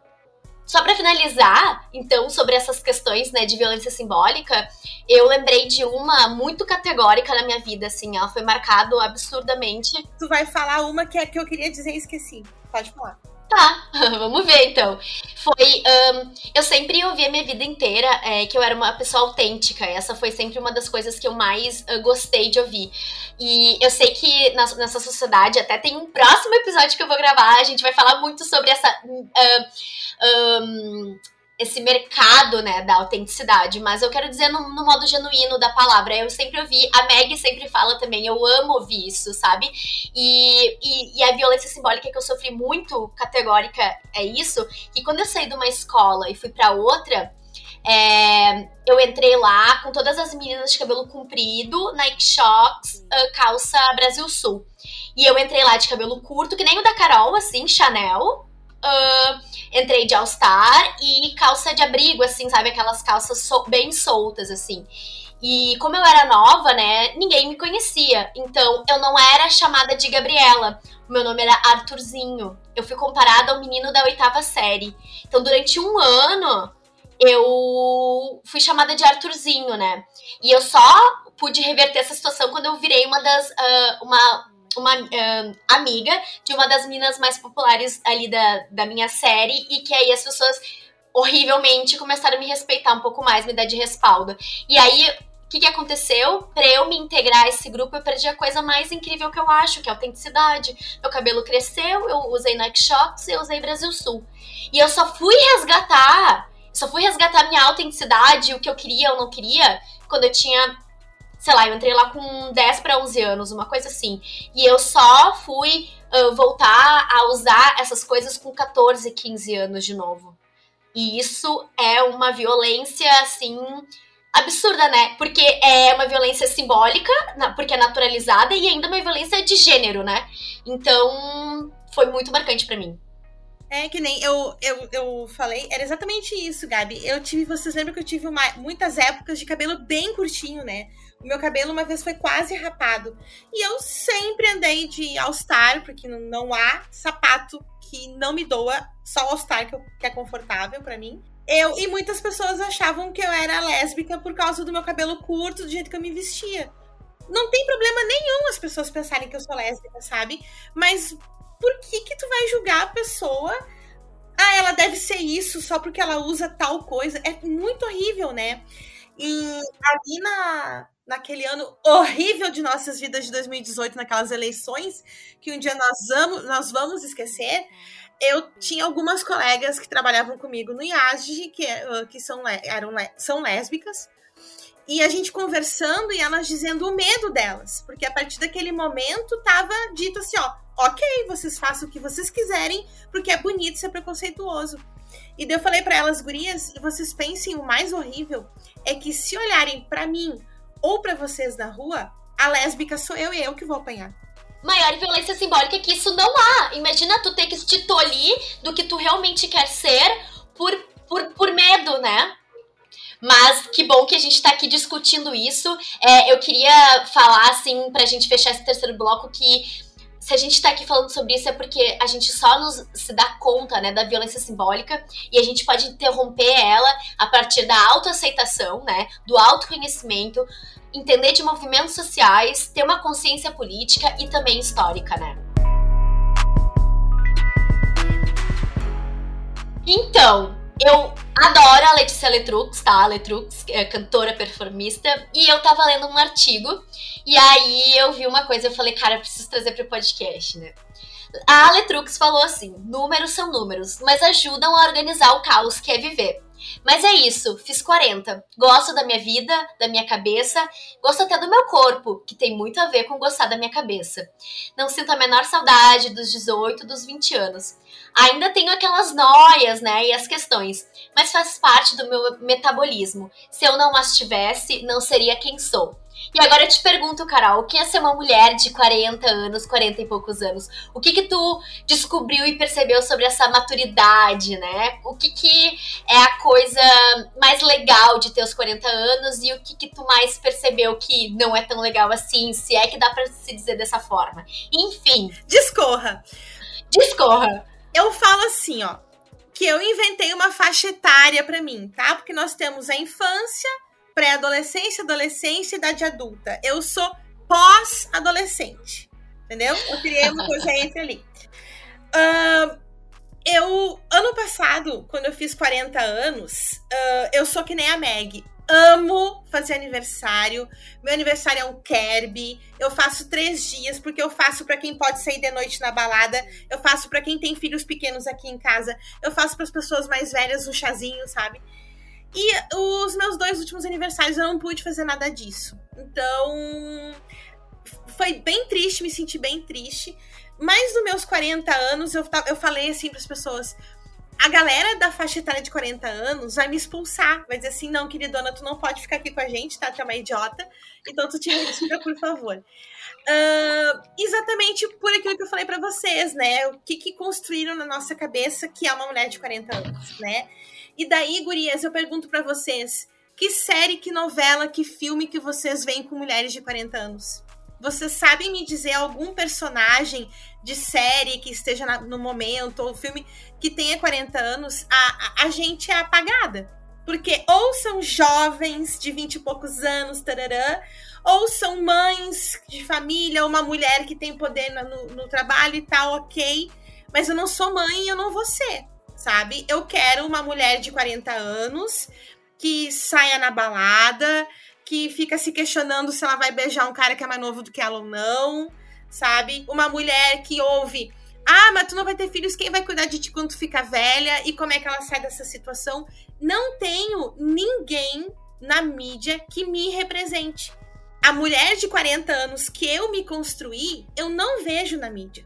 Só para finalizar, então, sobre essas questões, né, de violência simbólica, eu lembrei de uma muito categórica na minha vida, assim, ela foi marcada absurdamente. Tu vai falar uma que é que eu queria dizer e esqueci. Pode falar. Tá, vamos ver então. Foi. Um, eu sempre ouvi a minha vida inteira é, que eu era uma pessoa autêntica. Essa foi sempre uma das coisas que eu mais uh, gostei de ouvir. E eu sei que na, nessa sociedade, até tem um próximo episódio que eu vou gravar, a gente vai falar muito sobre essa. Uh, um, esse mercado, né, da autenticidade, mas eu quero dizer no, no, modo genuíno da palavra. Eu sempre ouvi, a Meg sempre fala também, eu amo ouvir isso, sabe? E, e, e, a violência simbólica que eu sofri muito categórica é isso, que quando eu saí de uma escola e fui para outra, é, eu entrei lá com todas as meninas de cabelo comprido, Nike Shox, uh, calça Brasil Sul. E eu entrei lá de cabelo curto, que nem o da Carol, assim, Chanel, Entrei de All-Star e calça de abrigo, assim, sabe? Aquelas calças so bem soltas, assim. E como eu era nova, né, ninguém me conhecia. Então eu não era chamada de Gabriela. O meu nome era Arthurzinho. Eu fui comparada ao menino da oitava série. Então durante um ano eu fui chamada de Arthurzinho, né? E eu só pude reverter essa situação quando eu virei uma das. Uh, uma uma uh, amiga de uma das meninas mais populares ali da, da minha série, e que aí as pessoas horrivelmente começaram a me respeitar um pouco mais, me dar de respaldo. E aí, o que, que aconteceu? Pra eu me integrar a esse grupo, eu perdi a coisa mais incrível que eu acho, que é a autenticidade. Meu cabelo cresceu, eu usei Nike Shots, eu usei Brasil Sul. E eu só fui resgatar, só fui resgatar minha autenticidade, o que eu queria ou não queria, quando eu tinha sei lá, eu entrei lá com 10 para 11 anos, uma coisa assim. E eu só fui uh, voltar a usar essas coisas com 14, 15 anos de novo. E isso é uma violência, assim, absurda, né? Porque é uma violência simbólica, porque é naturalizada, e ainda uma violência de gênero, né? Então, foi muito marcante para mim. É que nem eu, eu, eu falei, era exatamente isso, Gabi. Eu tive, vocês lembram que eu tive uma, muitas épocas de cabelo bem curtinho, né? Meu cabelo uma vez foi quase rapado. E eu sempre andei de All-Star, porque não há sapato que não me doa, só All-Star que, que é confortável para mim. Eu e muitas pessoas achavam que eu era lésbica por causa do meu cabelo curto, do jeito que eu me vestia. Não tem problema nenhum as pessoas pensarem que eu sou lésbica, sabe? Mas por que que tu vai julgar a pessoa? Ah, ela deve ser isso só porque ela usa tal coisa. É muito horrível, né? E ali na, naquele ano horrível de nossas vidas de 2018, naquelas eleições, que um dia nós vamos, nós vamos esquecer, eu tinha algumas colegas que trabalhavam comigo no IASG, que, eh, que são, eram, são lésbicas, e a gente conversando e elas dizendo o medo delas, porque a partir daquele momento tava dito assim, ó, ok, vocês façam o que vocês quiserem, porque é bonito ser preconceituoso. E daí eu falei para elas, gurias, e vocês pensem, o mais horrível é que se olharem para mim ou para vocês na rua, a lésbica sou eu e eu que vou apanhar. Maior violência simbólica que isso não há. Imagina tu ter que te tolir do que tu realmente quer ser por, por, por medo, né? Mas que bom que a gente tá aqui discutindo isso. É, eu queria falar, assim, pra gente fechar esse terceiro bloco, que se a gente tá aqui falando sobre isso é porque a gente só nos se dá conta, né, da violência simbólica e a gente pode interromper ela a partir da autoaceitação, né, do autoconhecimento, entender de movimentos sociais, ter uma consciência política e também histórica, né? Então, eu adoro a Letícia Letrux, tá? A Letrux é cantora, performista. E eu tava lendo um artigo. E aí eu vi uma coisa e eu falei, cara, preciso trazer pro podcast, né? A Letrux falou assim: números são números, mas ajudam a organizar o caos que é viver. Mas é isso, fiz 40. Gosto da minha vida, da minha cabeça, gosto até do meu corpo, que tem muito a ver com gostar da minha cabeça. Não sinto a menor saudade dos 18, dos 20 anos. Ainda tenho aquelas noias, né, e as questões, mas faz parte do meu metabolismo. Se eu não as tivesse, não seria quem sou. E agora eu te pergunto, Carol, o que é ser uma mulher de 40 anos, 40 e poucos anos? O que que tu descobriu e percebeu sobre essa maturidade, né? O que que é a coisa mais legal de ter os 40 anos e o que que tu mais percebeu que não é tão legal assim, se é que dá para se dizer dessa forma? Enfim. Discorra. Discorra. Eu falo assim, ó, que eu inventei uma faixa etária para mim, tá? Porque nós temos a infância, pré-adolescência, adolescência e idade adulta. Eu sou pós-adolescente. Entendeu? Eu criei uma coisa entre ali. Uh, eu, ano passado, quando eu fiz 40 anos, uh, eu sou que nem a Meg. Amo fazer aniversário. Meu aniversário é um Kerby. Eu faço três dias, porque eu faço para quem pode sair de noite na balada. Eu faço para quem tem filhos pequenos aqui em casa. Eu faço para as pessoas mais velhas um chazinho, sabe? E os meus dois últimos aniversários eu não pude fazer nada disso. Então, foi bem triste, me senti bem triste. Mas nos meus 40 anos, eu, eu falei assim para as pessoas: a galera da faixa etária de 40 anos vai me expulsar. Vai dizer assim: não, queridona, tu não pode ficar aqui com a gente, tá? Tu é uma idiota. Então tu te retira, por favor. Uh, exatamente por aquilo que eu falei para vocês, né? O que, que construíram na nossa cabeça que é uma mulher de 40 anos, né? E daí, gurias, eu pergunto para vocês: que série, que novela, que filme que vocês veem com mulheres de 40 anos? Vocês sabem me dizer algum personagem de série que esteja na, no momento, ou filme que tenha 40 anos? A, a, gente é apagada. Porque ou são jovens de 20 e poucos anos, tarará, ou são mães de família, uma mulher que tem poder no, no trabalho e tal, ok. Mas eu não sou mãe e eu não vou ser sabe? Eu quero uma mulher de 40 anos que saia na balada, que fica se questionando se ela vai beijar um cara que é mais novo do que ela ou não, sabe? Uma mulher que ouve. Ah, mas tu não vai ter filhos, quem vai cuidar de ti quando tu fica velha? E como é que ela sai dessa situação? Não tenho ninguém na mídia que me represente. A mulher de 40 anos que eu me construí, eu não vejo na mídia.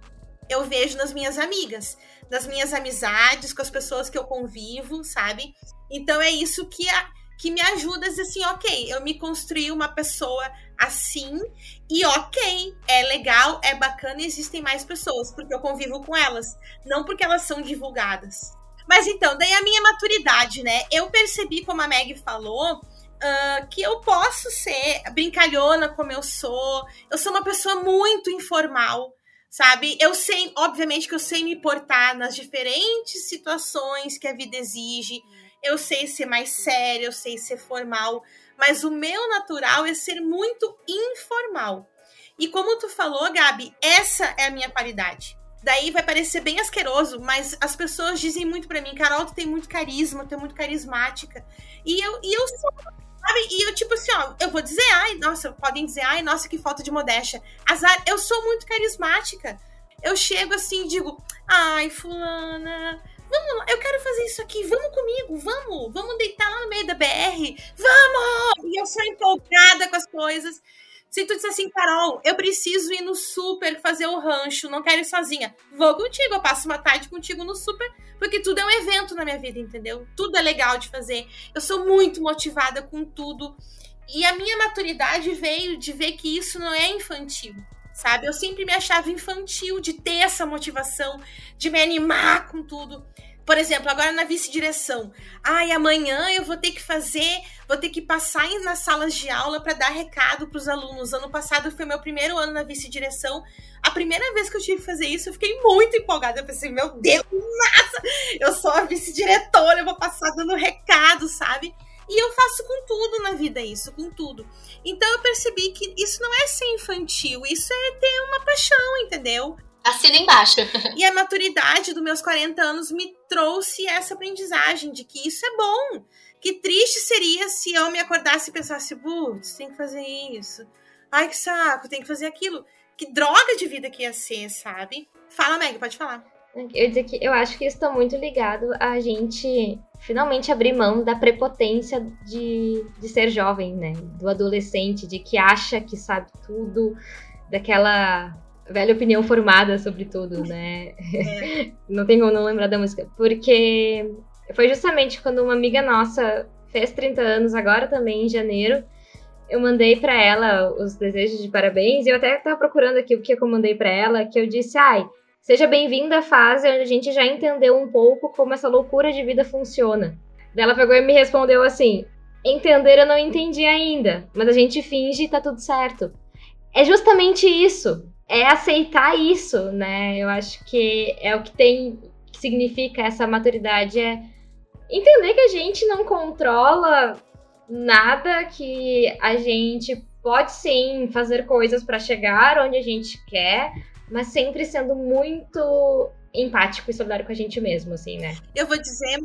Eu vejo nas minhas amigas das minhas amizades, com as pessoas que eu convivo, sabe? Então é isso que, a, que me ajuda a dizer assim, ok, eu me construí uma pessoa assim, e ok, é legal, é bacana e existem mais pessoas, porque eu convivo com elas, não porque elas são divulgadas. Mas então, daí a minha maturidade, né? Eu percebi, como a Meg falou, uh, que eu posso ser brincalhona como eu sou. Eu sou uma pessoa muito informal sabe? Eu sei, obviamente que eu sei me portar nas diferentes situações que a vida exige. Eu sei ser mais séria, eu sei ser formal, mas o meu natural é ser muito informal. E como tu falou, Gabi, essa é a minha qualidade. Daí vai parecer bem asqueroso, mas as pessoas dizem muito para mim, Carol, tu tem muito carisma, tu é muito carismática. E eu, e eu sou Sabe? E eu, tipo assim, ó, eu vou dizer, ai, nossa, podem dizer, ai, nossa, que falta de modéstia. Azar, eu sou muito carismática. Eu chego assim e digo, ai, fulana, vamos eu quero fazer isso aqui, vamos comigo, vamos, vamos deitar lá no meio da BR, vamos! E eu sou empolgada com as coisas. Se tu disser assim, Carol, eu preciso ir no super fazer o rancho, não quero ir sozinha. Vou contigo, eu passo uma tarde contigo no super, porque tudo é um evento na minha vida, entendeu? Tudo é legal de fazer. Eu sou muito motivada com tudo. E a minha maturidade veio de ver que isso não é infantil, sabe? Eu sempre me achava infantil de ter essa motivação, de me animar com tudo. Por exemplo, agora na vice-direção. Ai, amanhã eu vou ter que fazer, vou ter que passar nas salas de aula para dar recado para os alunos. Ano passado foi meu primeiro ano na vice-direção. A primeira vez que eu tive que fazer isso, eu fiquei muito empolgada. Eu pensei, meu Deus, nossa, eu sou a vice-diretora, eu vou passar dando recado, sabe? E eu faço com tudo na vida isso, com tudo. Então eu percebi que isso não é ser infantil, isso é ter uma paixão, entendeu? Assina embaixo. e a maturidade dos meus 40 anos me trouxe essa aprendizagem de que isso é bom. Que triste seria se eu me acordasse e pensasse, putz, tem que fazer isso. Ai, que saco, tem que fazer aquilo. Que droga de vida que ia ser, sabe? Fala, Meg, pode falar. Eu dizer que eu acho que isso está muito ligado a gente finalmente abrir mão da prepotência de, de ser jovem, né? Do adolescente, de que acha que sabe tudo, daquela velha opinião formada sobre tudo, né? É. não tem como não lembrar da música. Porque foi justamente quando uma amiga nossa fez 30 anos, agora também em janeiro, eu mandei para ela os desejos de parabéns, e eu até tava procurando aqui o que eu mandei para ela, que eu disse, ai, seja bem-vinda à fase onde a gente já entendeu um pouco como essa loucura de vida funciona. Ela pegou e me respondeu assim: entender eu não entendi ainda, mas a gente finge e tá tudo certo. É justamente isso é aceitar isso, né? Eu acho que é o que tem, que significa essa maturidade, é entender que a gente não controla nada, que a gente pode sim fazer coisas para chegar onde a gente quer, mas sempre sendo muito empático e solidário com a gente mesmo, assim, né? Eu vou dizer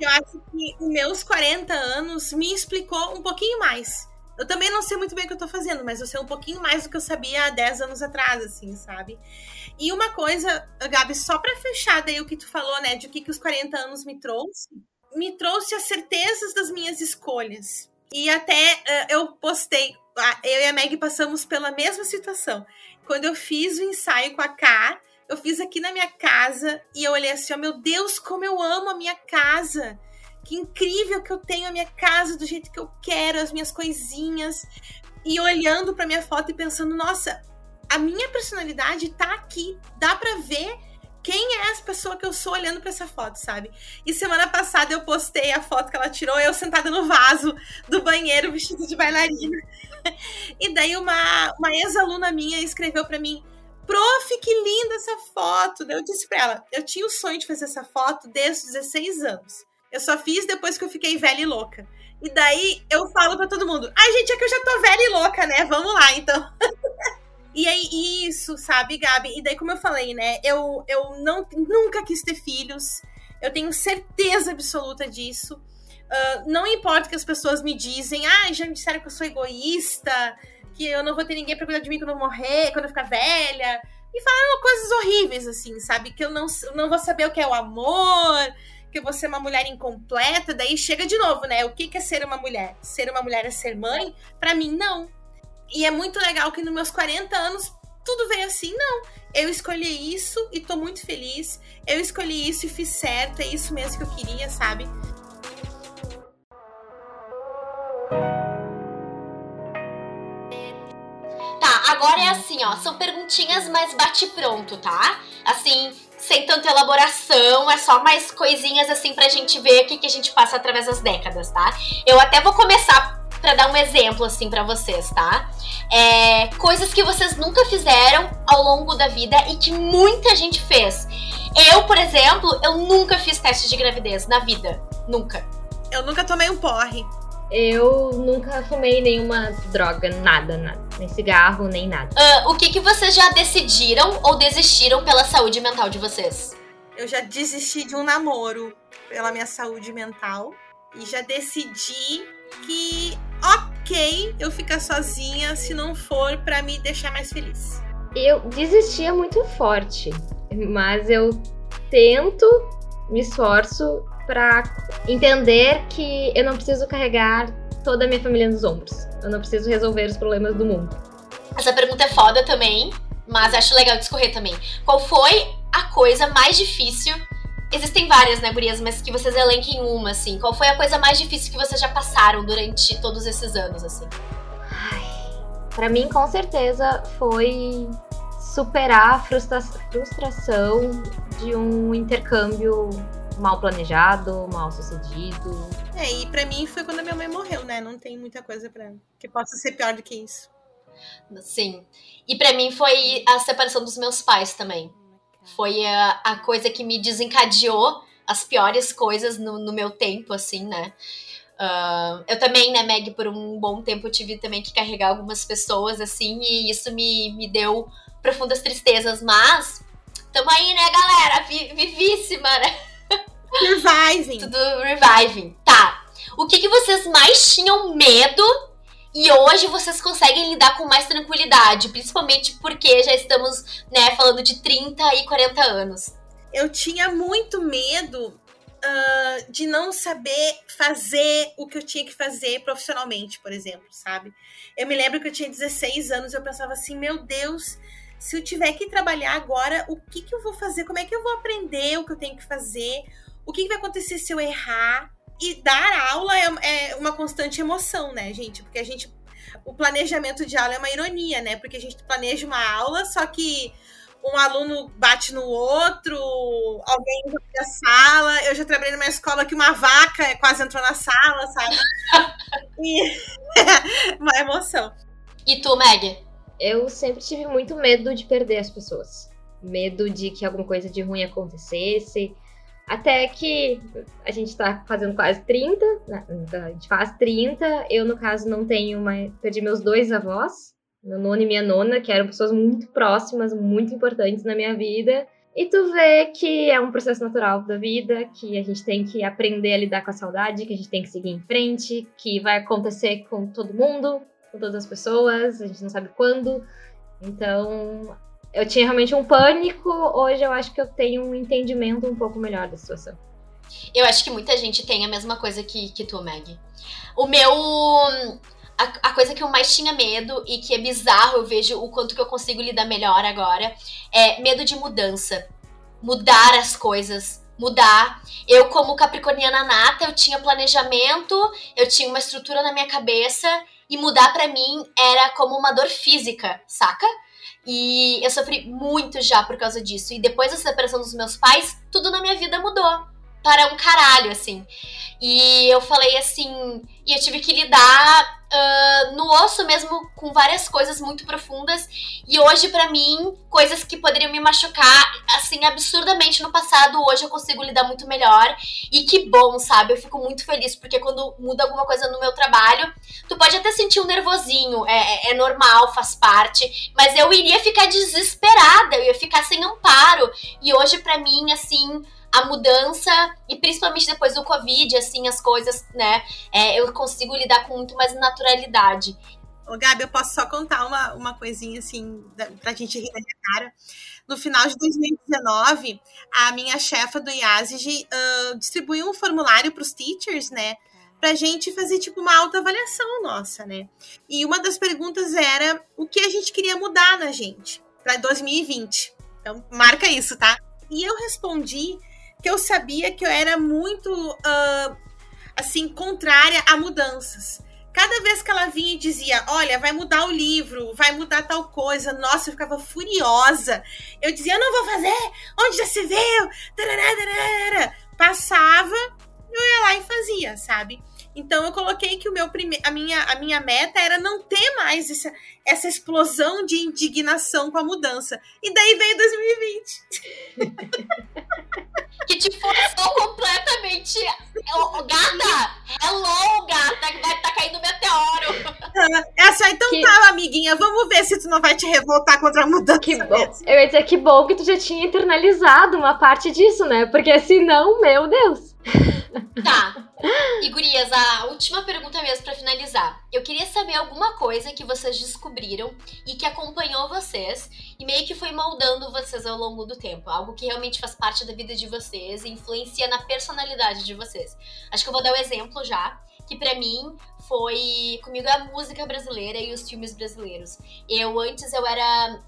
eu acho que os meus 40 anos me explicou um pouquinho mais eu também não sei muito bem o que eu tô fazendo, mas eu sei um pouquinho mais do que eu sabia há 10 anos atrás, assim, sabe? E uma coisa, Gabi, só pra fechar daí o que tu falou, né, de o que, que os 40 anos me trouxe, me trouxe as certezas das minhas escolhas. E até uh, eu postei, eu e a Meg passamos pela mesma situação. Quando eu fiz o ensaio com a K, eu fiz aqui na minha casa e eu olhei assim, oh, meu Deus, como eu amo a minha casa que incrível que eu tenho a minha casa do jeito que eu quero, as minhas coisinhas. E olhando para minha foto e pensando, nossa, a minha personalidade tá aqui. Dá para ver quem é essa pessoa que eu sou olhando para essa foto, sabe? E semana passada eu postei a foto que ela tirou, eu sentada no vaso do banheiro vestida de bailarina. e daí uma, uma ex-aluna minha escreveu para mim: Prof, que linda essa foto. Daí eu disse pra ela: eu tinha o sonho de fazer essa foto desde os 16 anos. Eu só fiz depois que eu fiquei velha e louca. E daí eu falo para todo mundo: ai, gente, é que eu já tô velha e louca, né? Vamos lá, então. e aí, isso, sabe, Gabi? E daí, como eu falei, né? Eu, eu não, nunca quis ter filhos. Eu tenho certeza absoluta disso. Uh, não importa que as pessoas me dizem, ah, já me disseram que eu sou egoísta, que eu não vou ter ninguém pra cuidar de mim quando eu morrer, quando eu ficar velha. E falaram coisas horríveis, assim, sabe? Que eu não, não vou saber o que é o amor, que você é uma mulher incompleta, daí chega de novo, né? O que é ser uma mulher? Ser uma mulher é ser mãe? Para mim, não. E é muito legal que nos meus 40 anos tudo veio assim, não. Eu escolhi isso e tô muito feliz. Eu escolhi isso e fiz certo, é isso mesmo que eu queria, sabe? Tá, agora é assim, ó, são perguntinhas mais bate pronto, tá? Assim, sem tanta elaboração, é só mais coisinhas assim pra gente ver o que, que a gente passa através das décadas, tá? Eu até vou começar para dar um exemplo assim para vocês, tá? É, coisas que vocês nunca fizeram ao longo da vida e que muita gente fez. Eu, por exemplo, eu nunca fiz teste de gravidez na vida, nunca. Eu nunca tomei um porre. Eu nunca fumei nenhuma droga, nada, nada. Nem cigarro, nem nada. Uh, o que, que vocês já decidiram ou desistiram pela saúde mental de vocês? Eu já desisti de um namoro pela minha saúde mental. E já decidi que, ok, eu ficar sozinha se não for para me deixar mais feliz. Eu desistia muito forte, mas eu tento, me esforço para entender que eu não preciso carregar toda a minha família nos ombros. Eu não preciso resolver os problemas do mundo. Essa pergunta é foda também, mas acho legal discorrer também. Qual foi a coisa mais difícil? Existem várias, né, gurias, mas que vocês elenquem uma, assim. Qual foi a coisa mais difícil que vocês já passaram durante todos esses anos, assim? Ai, pra mim, com certeza, foi superar a frustra frustração de um intercâmbio mal planejado, mal sucedido. É, e pra mim foi quando a minha mãe morreu, né? Não tem muita coisa para que possa ser pior do que isso. Sim. E para mim foi a separação dos meus pais também. Foi a, a coisa que me desencadeou as piores coisas no, no meu tempo, assim, né? Uh, eu também, né, Meg, por um bom tempo tive também que carregar algumas pessoas, assim, e isso me, me deu profundas tristezas, mas tamo aí, né, galera? vivíssima, né? Reviving. Tudo reviving. Tá. O que, que vocês mais tinham medo e hoje vocês conseguem lidar com mais tranquilidade, principalmente porque já estamos, né, falando de 30 e 40 anos. Eu tinha muito medo uh, de não saber fazer o que eu tinha que fazer profissionalmente, por exemplo, sabe? Eu me lembro que eu tinha 16 anos e eu pensava assim, meu Deus, se eu tiver que trabalhar agora, o que, que eu vou fazer? Como é que eu vou aprender o que eu tenho que fazer? O que, que vai acontecer se eu errar? E dar aula é, é uma constante emoção, né, gente? Porque a gente. O planejamento de aula é uma ironia, né? Porque a gente planeja uma aula, só que um aluno bate no outro, alguém entra na sala. Eu já trabalhei numa escola que uma vaca quase entrou na sala, sabe? e uma emoção. E tu, Meg? Eu sempre tive muito medo de perder as pessoas. Medo de que alguma coisa de ruim acontecesse. Até que a gente tá fazendo quase 30, né? a gente faz 30. Eu, no caso, não tenho mais. Perdi meus dois avós, meu nono e minha nona, que eram pessoas muito próximas, muito importantes na minha vida. E tu vê que é um processo natural da vida, que a gente tem que aprender a lidar com a saudade, que a gente tem que seguir em frente, que vai acontecer com todo mundo, com todas as pessoas, a gente não sabe quando. Então, eu tinha realmente um pânico, hoje eu acho que eu tenho um entendimento um pouco melhor da situação. Eu acho que muita gente tem a mesma coisa que, que tu, Meg. O meu. A, a, coisa que eu mais tinha medo e que é bizarro, eu vejo o quanto que eu consigo lidar melhor agora, é medo de mudança. Mudar as coisas, mudar. Eu, como capricorniana nata, eu tinha planejamento, eu tinha uma estrutura na minha cabeça e mudar para mim era como uma dor física, saca? E eu sofri muito já por causa disso. E depois da separação dos meus pais, tudo na minha vida mudou. Para um caralho, assim. E eu falei assim. E eu tive que lidar uh, no osso mesmo com várias coisas muito profundas. E hoje, para mim, coisas que poderiam me machucar, assim, absurdamente no passado, hoje eu consigo lidar muito melhor. E que bom, sabe? Eu fico muito feliz, porque quando muda alguma coisa no meu trabalho, tu pode até sentir um nervosinho, é, é, é normal, faz parte. Mas eu iria ficar desesperada, eu ia ficar sem amparo. E hoje, para mim, assim a mudança, e principalmente depois do Covid, assim, as coisas, né? É, eu consigo lidar com muito mais naturalidade. Ô, Gabi, eu posso só contar uma, uma coisinha, assim, pra gente rir da minha cara. No final de 2019, a minha chefa do IASIG uh, distribuiu um formulário para os teachers, né? Pra gente fazer, tipo, uma autoavaliação nossa, né? E uma das perguntas era o que a gente queria mudar na gente para 2020. Então, marca isso, tá? E eu respondi que eu sabia que eu era muito, uh, assim, contrária a mudanças. Cada vez que ela vinha e dizia, olha, vai mudar o livro, vai mudar tal coisa, nossa, eu ficava furiosa. Eu dizia, eu não vou fazer, onde já se viu? Passava, eu ia lá e fazia, sabe? Então eu coloquei que o meu prime... a, minha, a minha meta era não ter mais essa, essa explosão de indignação com a mudança. E daí veio 2020. que te forçou completamente. Gata! Hello, gata! Que vai tá caindo meteoro. Essa então que... tá, amiguinha. Vamos ver se tu não vai te revoltar contra a mudança. Que bom. Eu ia dizer que bom que tu já tinha internalizado uma parte disso, né? Porque senão, meu Deus. Tá. E gurias, a última pergunta mesmo para finalizar. Eu queria saber alguma coisa que vocês descobriram e que acompanhou vocês e meio que foi moldando vocês ao longo do tempo. Algo que realmente faz parte da vida de vocês e influencia na personalidade de vocês. Acho que eu vou dar o um exemplo já, que para mim foi comigo a música brasileira e os filmes brasileiros. Eu antes eu era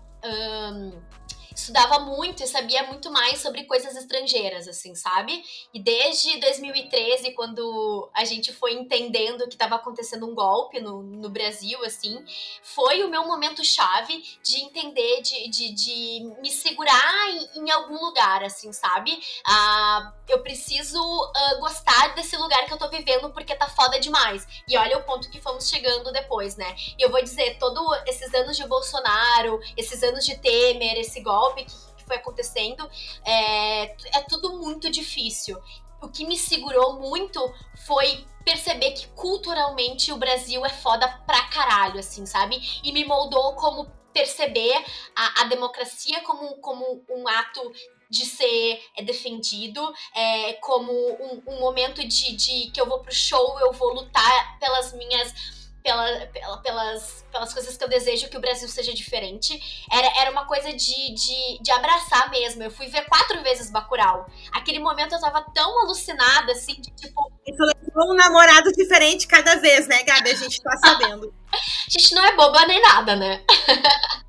estudava muito e sabia muito mais sobre coisas estrangeiras, assim, sabe? E desde 2013, quando a gente foi entendendo que estava acontecendo um golpe no, no Brasil, assim, foi o meu momento chave de entender, de, de, de me segurar em, em, algum lugar, assim, sabe? Ah, eu preciso uh, gostar desse lugar que eu tô vivendo porque tá foda demais. E olha o ponto que fomos chegando depois, né? E eu vou dizer, todos esses anos de Bolsonaro, esses anos de Temer, esse golpe que, que foi acontecendo, é, é tudo muito difícil. O que me segurou muito foi perceber que culturalmente o Brasil é foda pra caralho, assim, sabe? E me moldou como perceber a, a democracia como, como um ato de ser é, defendido, é, como um, um momento de, de, que eu vou pro show, eu vou lutar pelas minhas. Pela, pela, pelas, pelas coisas que eu desejo que o Brasil seja diferente. Era, era uma coisa de, de, de abraçar mesmo. Eu fui ver quatro vezes Bacurau. Aquele momento eu tava tão alucinada, assim, de tipo. E tu levou um namorado diferente cada vez, né, Gabi? A gente tá sabendo. a gente não é boba nem nada, né?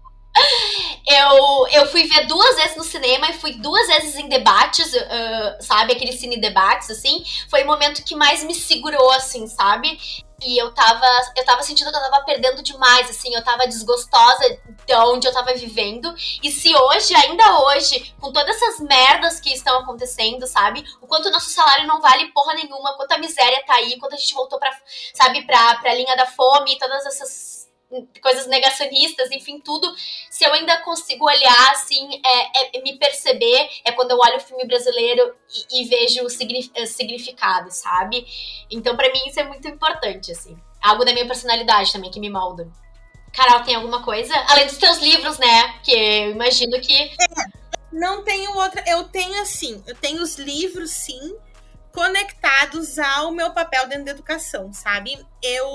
eu, eu fui ver duas vezes no cinema e fui duas vezes em debates, uh, sabe? Aqueles cine debates, assim. Foi o momento que mais me segurou, assim, sabe? E eu tava, eu tava sentindo que eu tava perdendo demais, assim, eu tava desgostosa de onde eu tava vivendo. E se hoje, ainda hoje, com todas essas merdas que estão acontecendo, sabe? O quanto o nosso salário não vale porra nenhuma, quanto a miséria tá aí, quanto a gente voltou pra, sabe, pra, pra linha da fome, todas essas coisas negacionistas, enfim, tudo. Se eu ainda consigo olhar, assim, é, é me perceber, é quando eu olho o filme brasileiro e, e vejo o eh, significado, sabe? Então, para mim, isso é muito importante, assim. Algo da minha personalidade também que me molda. Carol, tem alguma coisa? Além dos teus livros, né? Que eu imagino que. É, não tenho outra. Eu tenho, assim, eu tenho os livros, sim, conectados ao meu papel dentro da educação, sabe? Eu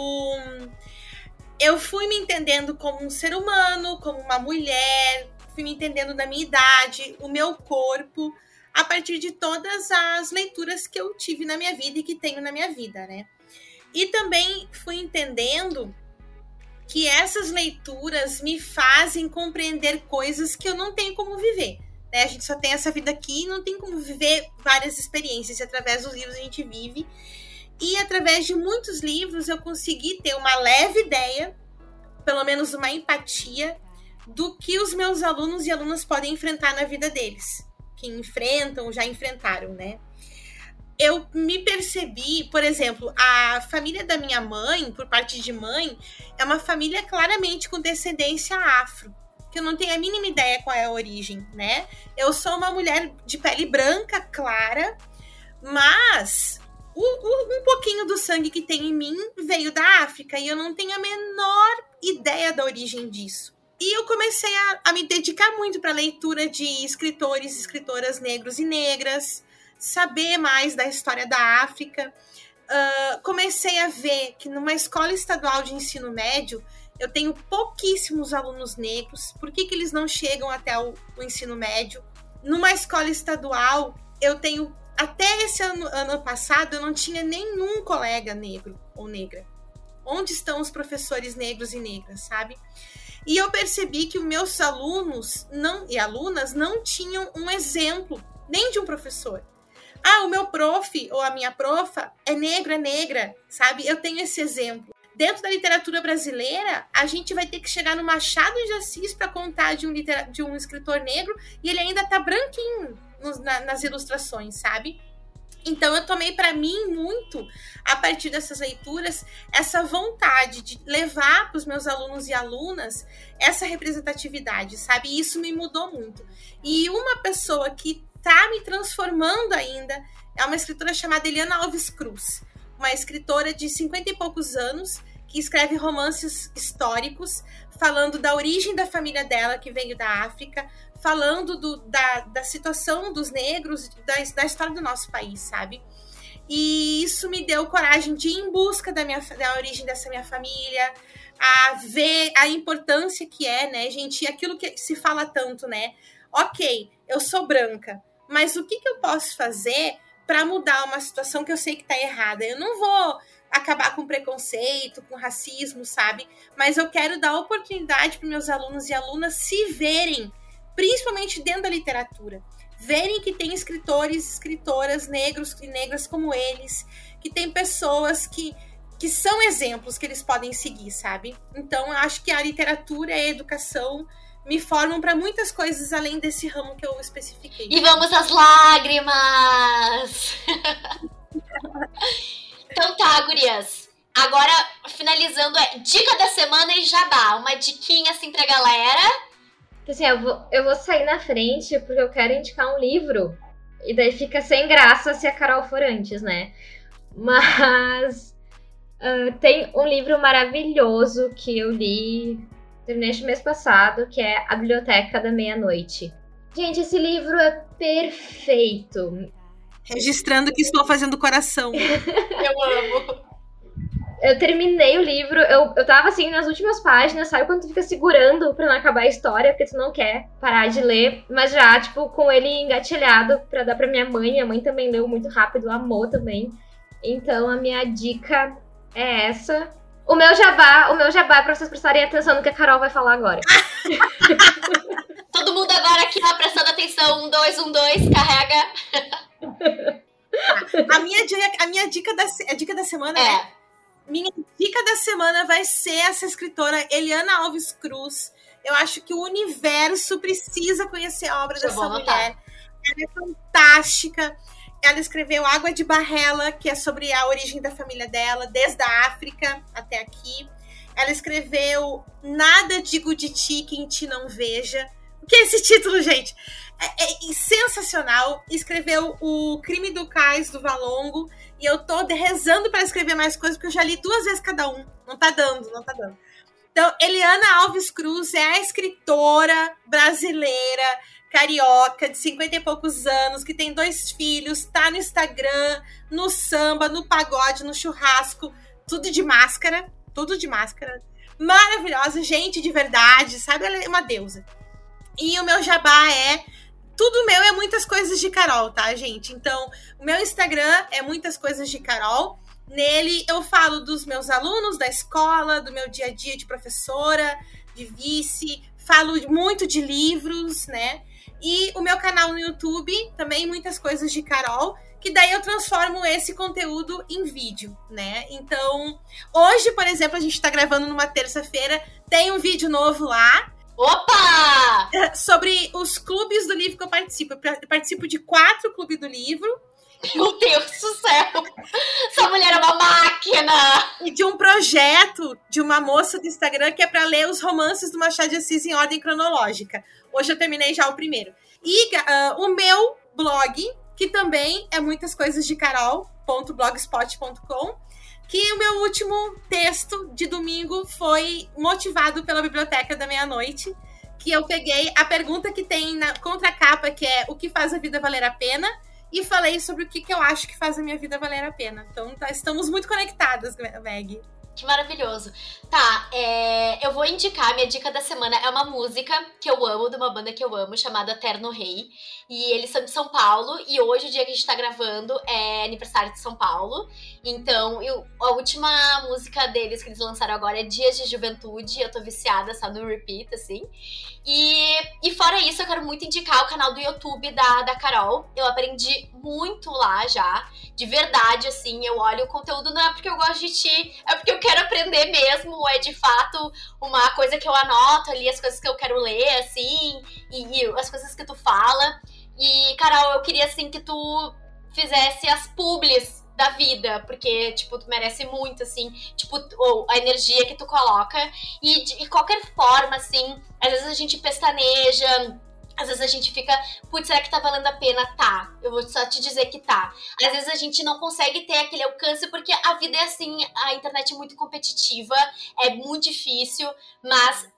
eu fui me entendendo como um ser humano, como uma mulher, fui me entendendo da minha idade, o meu corpo, a partir de todas as leituras que eu tive na minha vida e que tenho na minha vida, né? E também fui entendendo que essas leituras me fazem compreender coisas que eu não tenho como viver. Né? A gente só tem essa vida aqui e não tem como viver várias experiências. E através dos livros a gente vive. E através de muitos livros eu consegui ter uma leve ideia, pelo menos uma empatia, do que os meus alunos e alunas podem enfrentar na vida deles. Que enfrentam, já enfrentaram, né? Eu me percebi, por exemplo, a família da minha mãe, por parte de mãe, é uma família claramente com descendência afro que eu não tenho a mínima ideia qual é a origem, né? Eu sou uma mulher de pele branca, clara, mas um pouquinho do sangue que tem em mim veio da África e eu não tenho a menor ideia da origem disso. E eu comecei a, a me dedicar muito para a leitura de escritores escritoras negros e negras, saber mais da história da África. Uh, comecei a ver que numa escola estadual de ensino médio eu tenho pouquíssimos alunos negros. Por que, que eles não chegam até o, o ensino médio? Numa escola estadual, eu tenho até esse ano, ano passado, eu não tinha nenhum colega negro ou negra. Onde estão os professores negros e negras, sabe? E eu percebi que os meus alunos não e alunas não tinham um exemplo nem de um professor. Ah, o meu prof ou a minha profa é negro, é negra, sabe? Eu tenho esse exemplo. Dentro da literatura brasileira, a gente vai ter que chegar no Machado de Assis para contar de um, de um escritor negro e ele ainda tá branquinho nos, na, nas ilustrações, sabe? Então eu tomei para mim muito a partir dessas leituras essa vontade de levar para os meus alunos e alunas essa representatividade, sabe? E isso me mudou muito. E uma pessoa que está me transformando ainda é uma escritora chamada Eliana Alves Cruz, uma escritora de 50 e poucos anos que escreve romances históricos falando da origem da família dela que veio da África, falando do, da, da situação dos negros, da, da história do nosso país, sabe? E isso me deu coragem de ir em busca da, minha, da origem dessa minha família, a ver a importância que é, né, gente? Aquilo que se fala tanto, né? Ok, eu sou branca, mas o que, que eu posso fazer para mudar uma situação que eu sei que está errada? Eu não vou acabar com preconceito, com racismo, sabe? Mas eu quero dar oportunidade para meus alunos e alunas se verem principalmente dentro da literatura. Verem que tem escritores, escritoras negros e negras como eles, que tem pessoas que, que são exemplos que eles podem seguir, sabe? Então, acho que a literatura e a educação me formam para muitas coisas além desse ramo que eu especifiquei. E vamos às lágrimas! então tá, gurias. Agora, finalizando, é dica da semana e jabá. Uma diquinha assim pra galera. Assim, eu vou, eu vou sair na frente porque eu quero indicar um livro. E daí fica sem graça se a Carol for antes, né? Mas uh, tem um livro maravilhoso que eu li, terminei este mês passado, que é A Biblioteca da Meia-Noite. Gente, esse livro é perfeito. Registrando que estou fazendo coração. eu amo. Eu terminei o livro, eu, eu tava assim nas últimas páginas, sabe quando tu fica segurando pra não acabar a história, porque tu não quer parar de ler, mas já, tipo, com ele engatilhado pra dar pra minha mãe. Minha mãe também leu muito rápido, amou também. Então a minha dica é essa. O meu jabá, o meu jabá é pra vocês prestarem atenção no que a Carol vai falar agora. Todo mundo agora aqui, ó, prestando atenção. Um, dois, um, dois, carrega. a minha dica, a minha dica da, a dica da semana é. é. Minha dica da semana vai ser essa escritora Eliana Alves Cruz. Eu acho que o universo precisa conhecer a obra Deixa dessa mulher. Ela é fantástica. Ela escreveu Água de Barrela, que é sobre a origem da família dela, desde a África até aqui. Ela escreveu Nada Digo de Ti que em Ti Não Veja. O que é esse título, gente? É, é sensacional. Escreveu O Crime do Cais do Valongo. E eu tô rezando para escrever mais coisas, porque eu já li duas vezes cada um. Não tá dando, não tá dando. Então, Eliana Alves Cruz é a escritora brasileira carioca, de 50 e poucos anos, que tem dois filhos, tá no Instagram, no samba, no pagode, no churrasco, tudo de máscara, tudo de máscara. Maravilhosa, gente de verdade, sabe? Ela é uma deusa. E o meu jabá é. Tudo meu é muitas coisas de Carol, tá, gente? Então, o meu Instagram é muitas coisas de Carol. Nele eu falo dos meus alunos da escola, do meu dia a dia de professora, de vice, falo muito de livros, né? E o meu canal no YouTube, também muitas coisas de Carol, que daí eu transformo esse conteúdo em vídeo, né? Então, hoje, por exemplo, a gente tá gravando numa terça-feira, tem um vídeo novo lá. Opa! Sobre os clubes do livro que eu participo. Eu participo de quatro clubes do livro. Meu Deus do céu! Essa mulher é uma máquina! E de um projeto de uma moça do Instagram que é para ler os romances do Machado de Assis em ordem cronológica. Hoje eu terminei já o primeiro. E uh, o meu blog, que também é muitas coisas de carol.blogspot.com, que o meu último texto de domingo foi motivado pela Biblioteca da Meia-Noite, que eu peguei a pergunta que tem na contracapa, que é o que faz a vida valer a pena, e falei sobre o que, que eu acho que faz a minha vida valer a pena. Então tá, estamos muito conectadas, Meg. Que maravilhoso. Tá, é, eu vou indicar, minha dica da semana é uma música que eu amo, de uma banda que eu amo, chamada Terno Rei. E eles são de São Paulo, e hoje, o dia que a gente tá gravando, é aniversário de São Paulo. Então, eu, a última música deles que eles lançaram agora é Dias de Juventude. Eu tô viciada, sabe, no repeat, assim. E, e fora isso, eu quero muito indicar o canal do YouTube da, da Carol. Eu aprendi muito lá já, de verdade, assim. Eu olho o conteúdo, não é porque eu gosto de ti, é porque eu quero aprender mesmo. É de fato uma coisa que eu anoto ali, as coisas que eu quero ler, assim, e, e as coisas que tu fala. E, Carol, eu queria, assim, que tu fizesse as publis da vida, porque, tipo, tu merece muito, assim, tipo, a energia que tu coloca. E de, qualquer forma, assim, às vezes a gente pestaneja. Às vezes a gente fica, putz, será que tá valendo a pena? Tá. Eu vou só te dizer que tá. Às vezes a gente não consegue ter aquele alcance porque a vida é assim, a internet é muito competitiva, é muito difícil, mas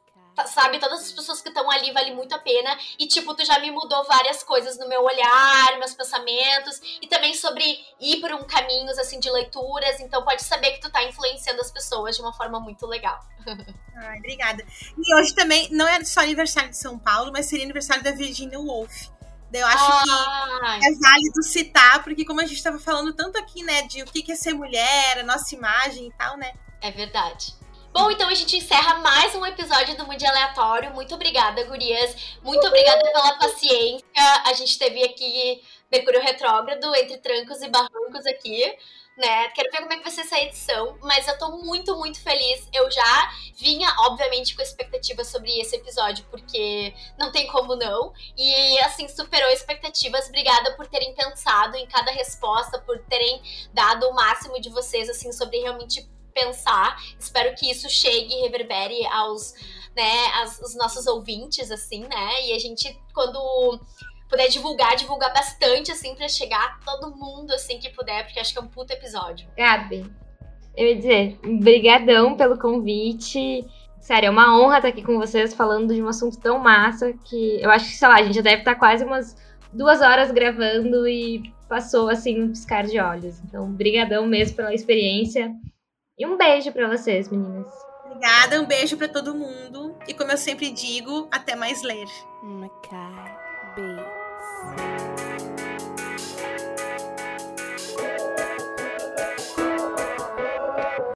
sabe, todas as pessoas que estão ali vale muito a pena. E, tipo, tu já me mudou várias coisas no meu olhar, meus pensamentos, e também sobre ir por um caminhos, assim, de leituras. Então, pode saber que tu tá influenciando as pessoas de uma forma muito legal. Ai, obrigada. E hoje também, não é só aniversário de São Paulo, mas seria aniversário da Virginia Woolf. Eu acho Ai. que é válido citar, porque como a gente estava falando tanto aqui, né, de o que é ser mulher, a nossa imagem e tal, né? É verdade. Bom, então a gente encerra mais um episódio do Mundo Aleatório. Muito obrigada, gurias. Muito obrigada pela paciência. A gente teve aqui Mercúrio Retrógrado, entre trancos e barrancos aqui né? Quero ver como é que vai ser essa edição, mas eu tô muito, muito feliz. Eu já vinha, obviamente, com expectativas sobre esse episódio, porque não tem como não. E, assim, superou expectativas. Obrigada por terem pensado em cada resposta, por terem dado o máximo de vocês, assim, sobre realmente pensar. Espero que isso chegue e reverbere aos, né, aos, os nossos ouvintes, assim, né? E a gente, quando puder divulgar, divulgar bastante, assim, pra chegar a todo mundo, assim, que puder, porque acho que é um puto episódio. Gabi, eu ia dizer, brigadão pelo convite. Sério, é uma honra estar aqui com vocês falando de um assunto tão massa que eu acho que, sei lá, a gente já deve estar quase umas duas horas gravando e passou, assim, um piscar de olhos. Então, brigadão mesmo pela experiência. E um beijo para vocês, meninas. Obrigada, um beijo para todo mundo. E como eu sempre digo, até mais ler. Uma beijo.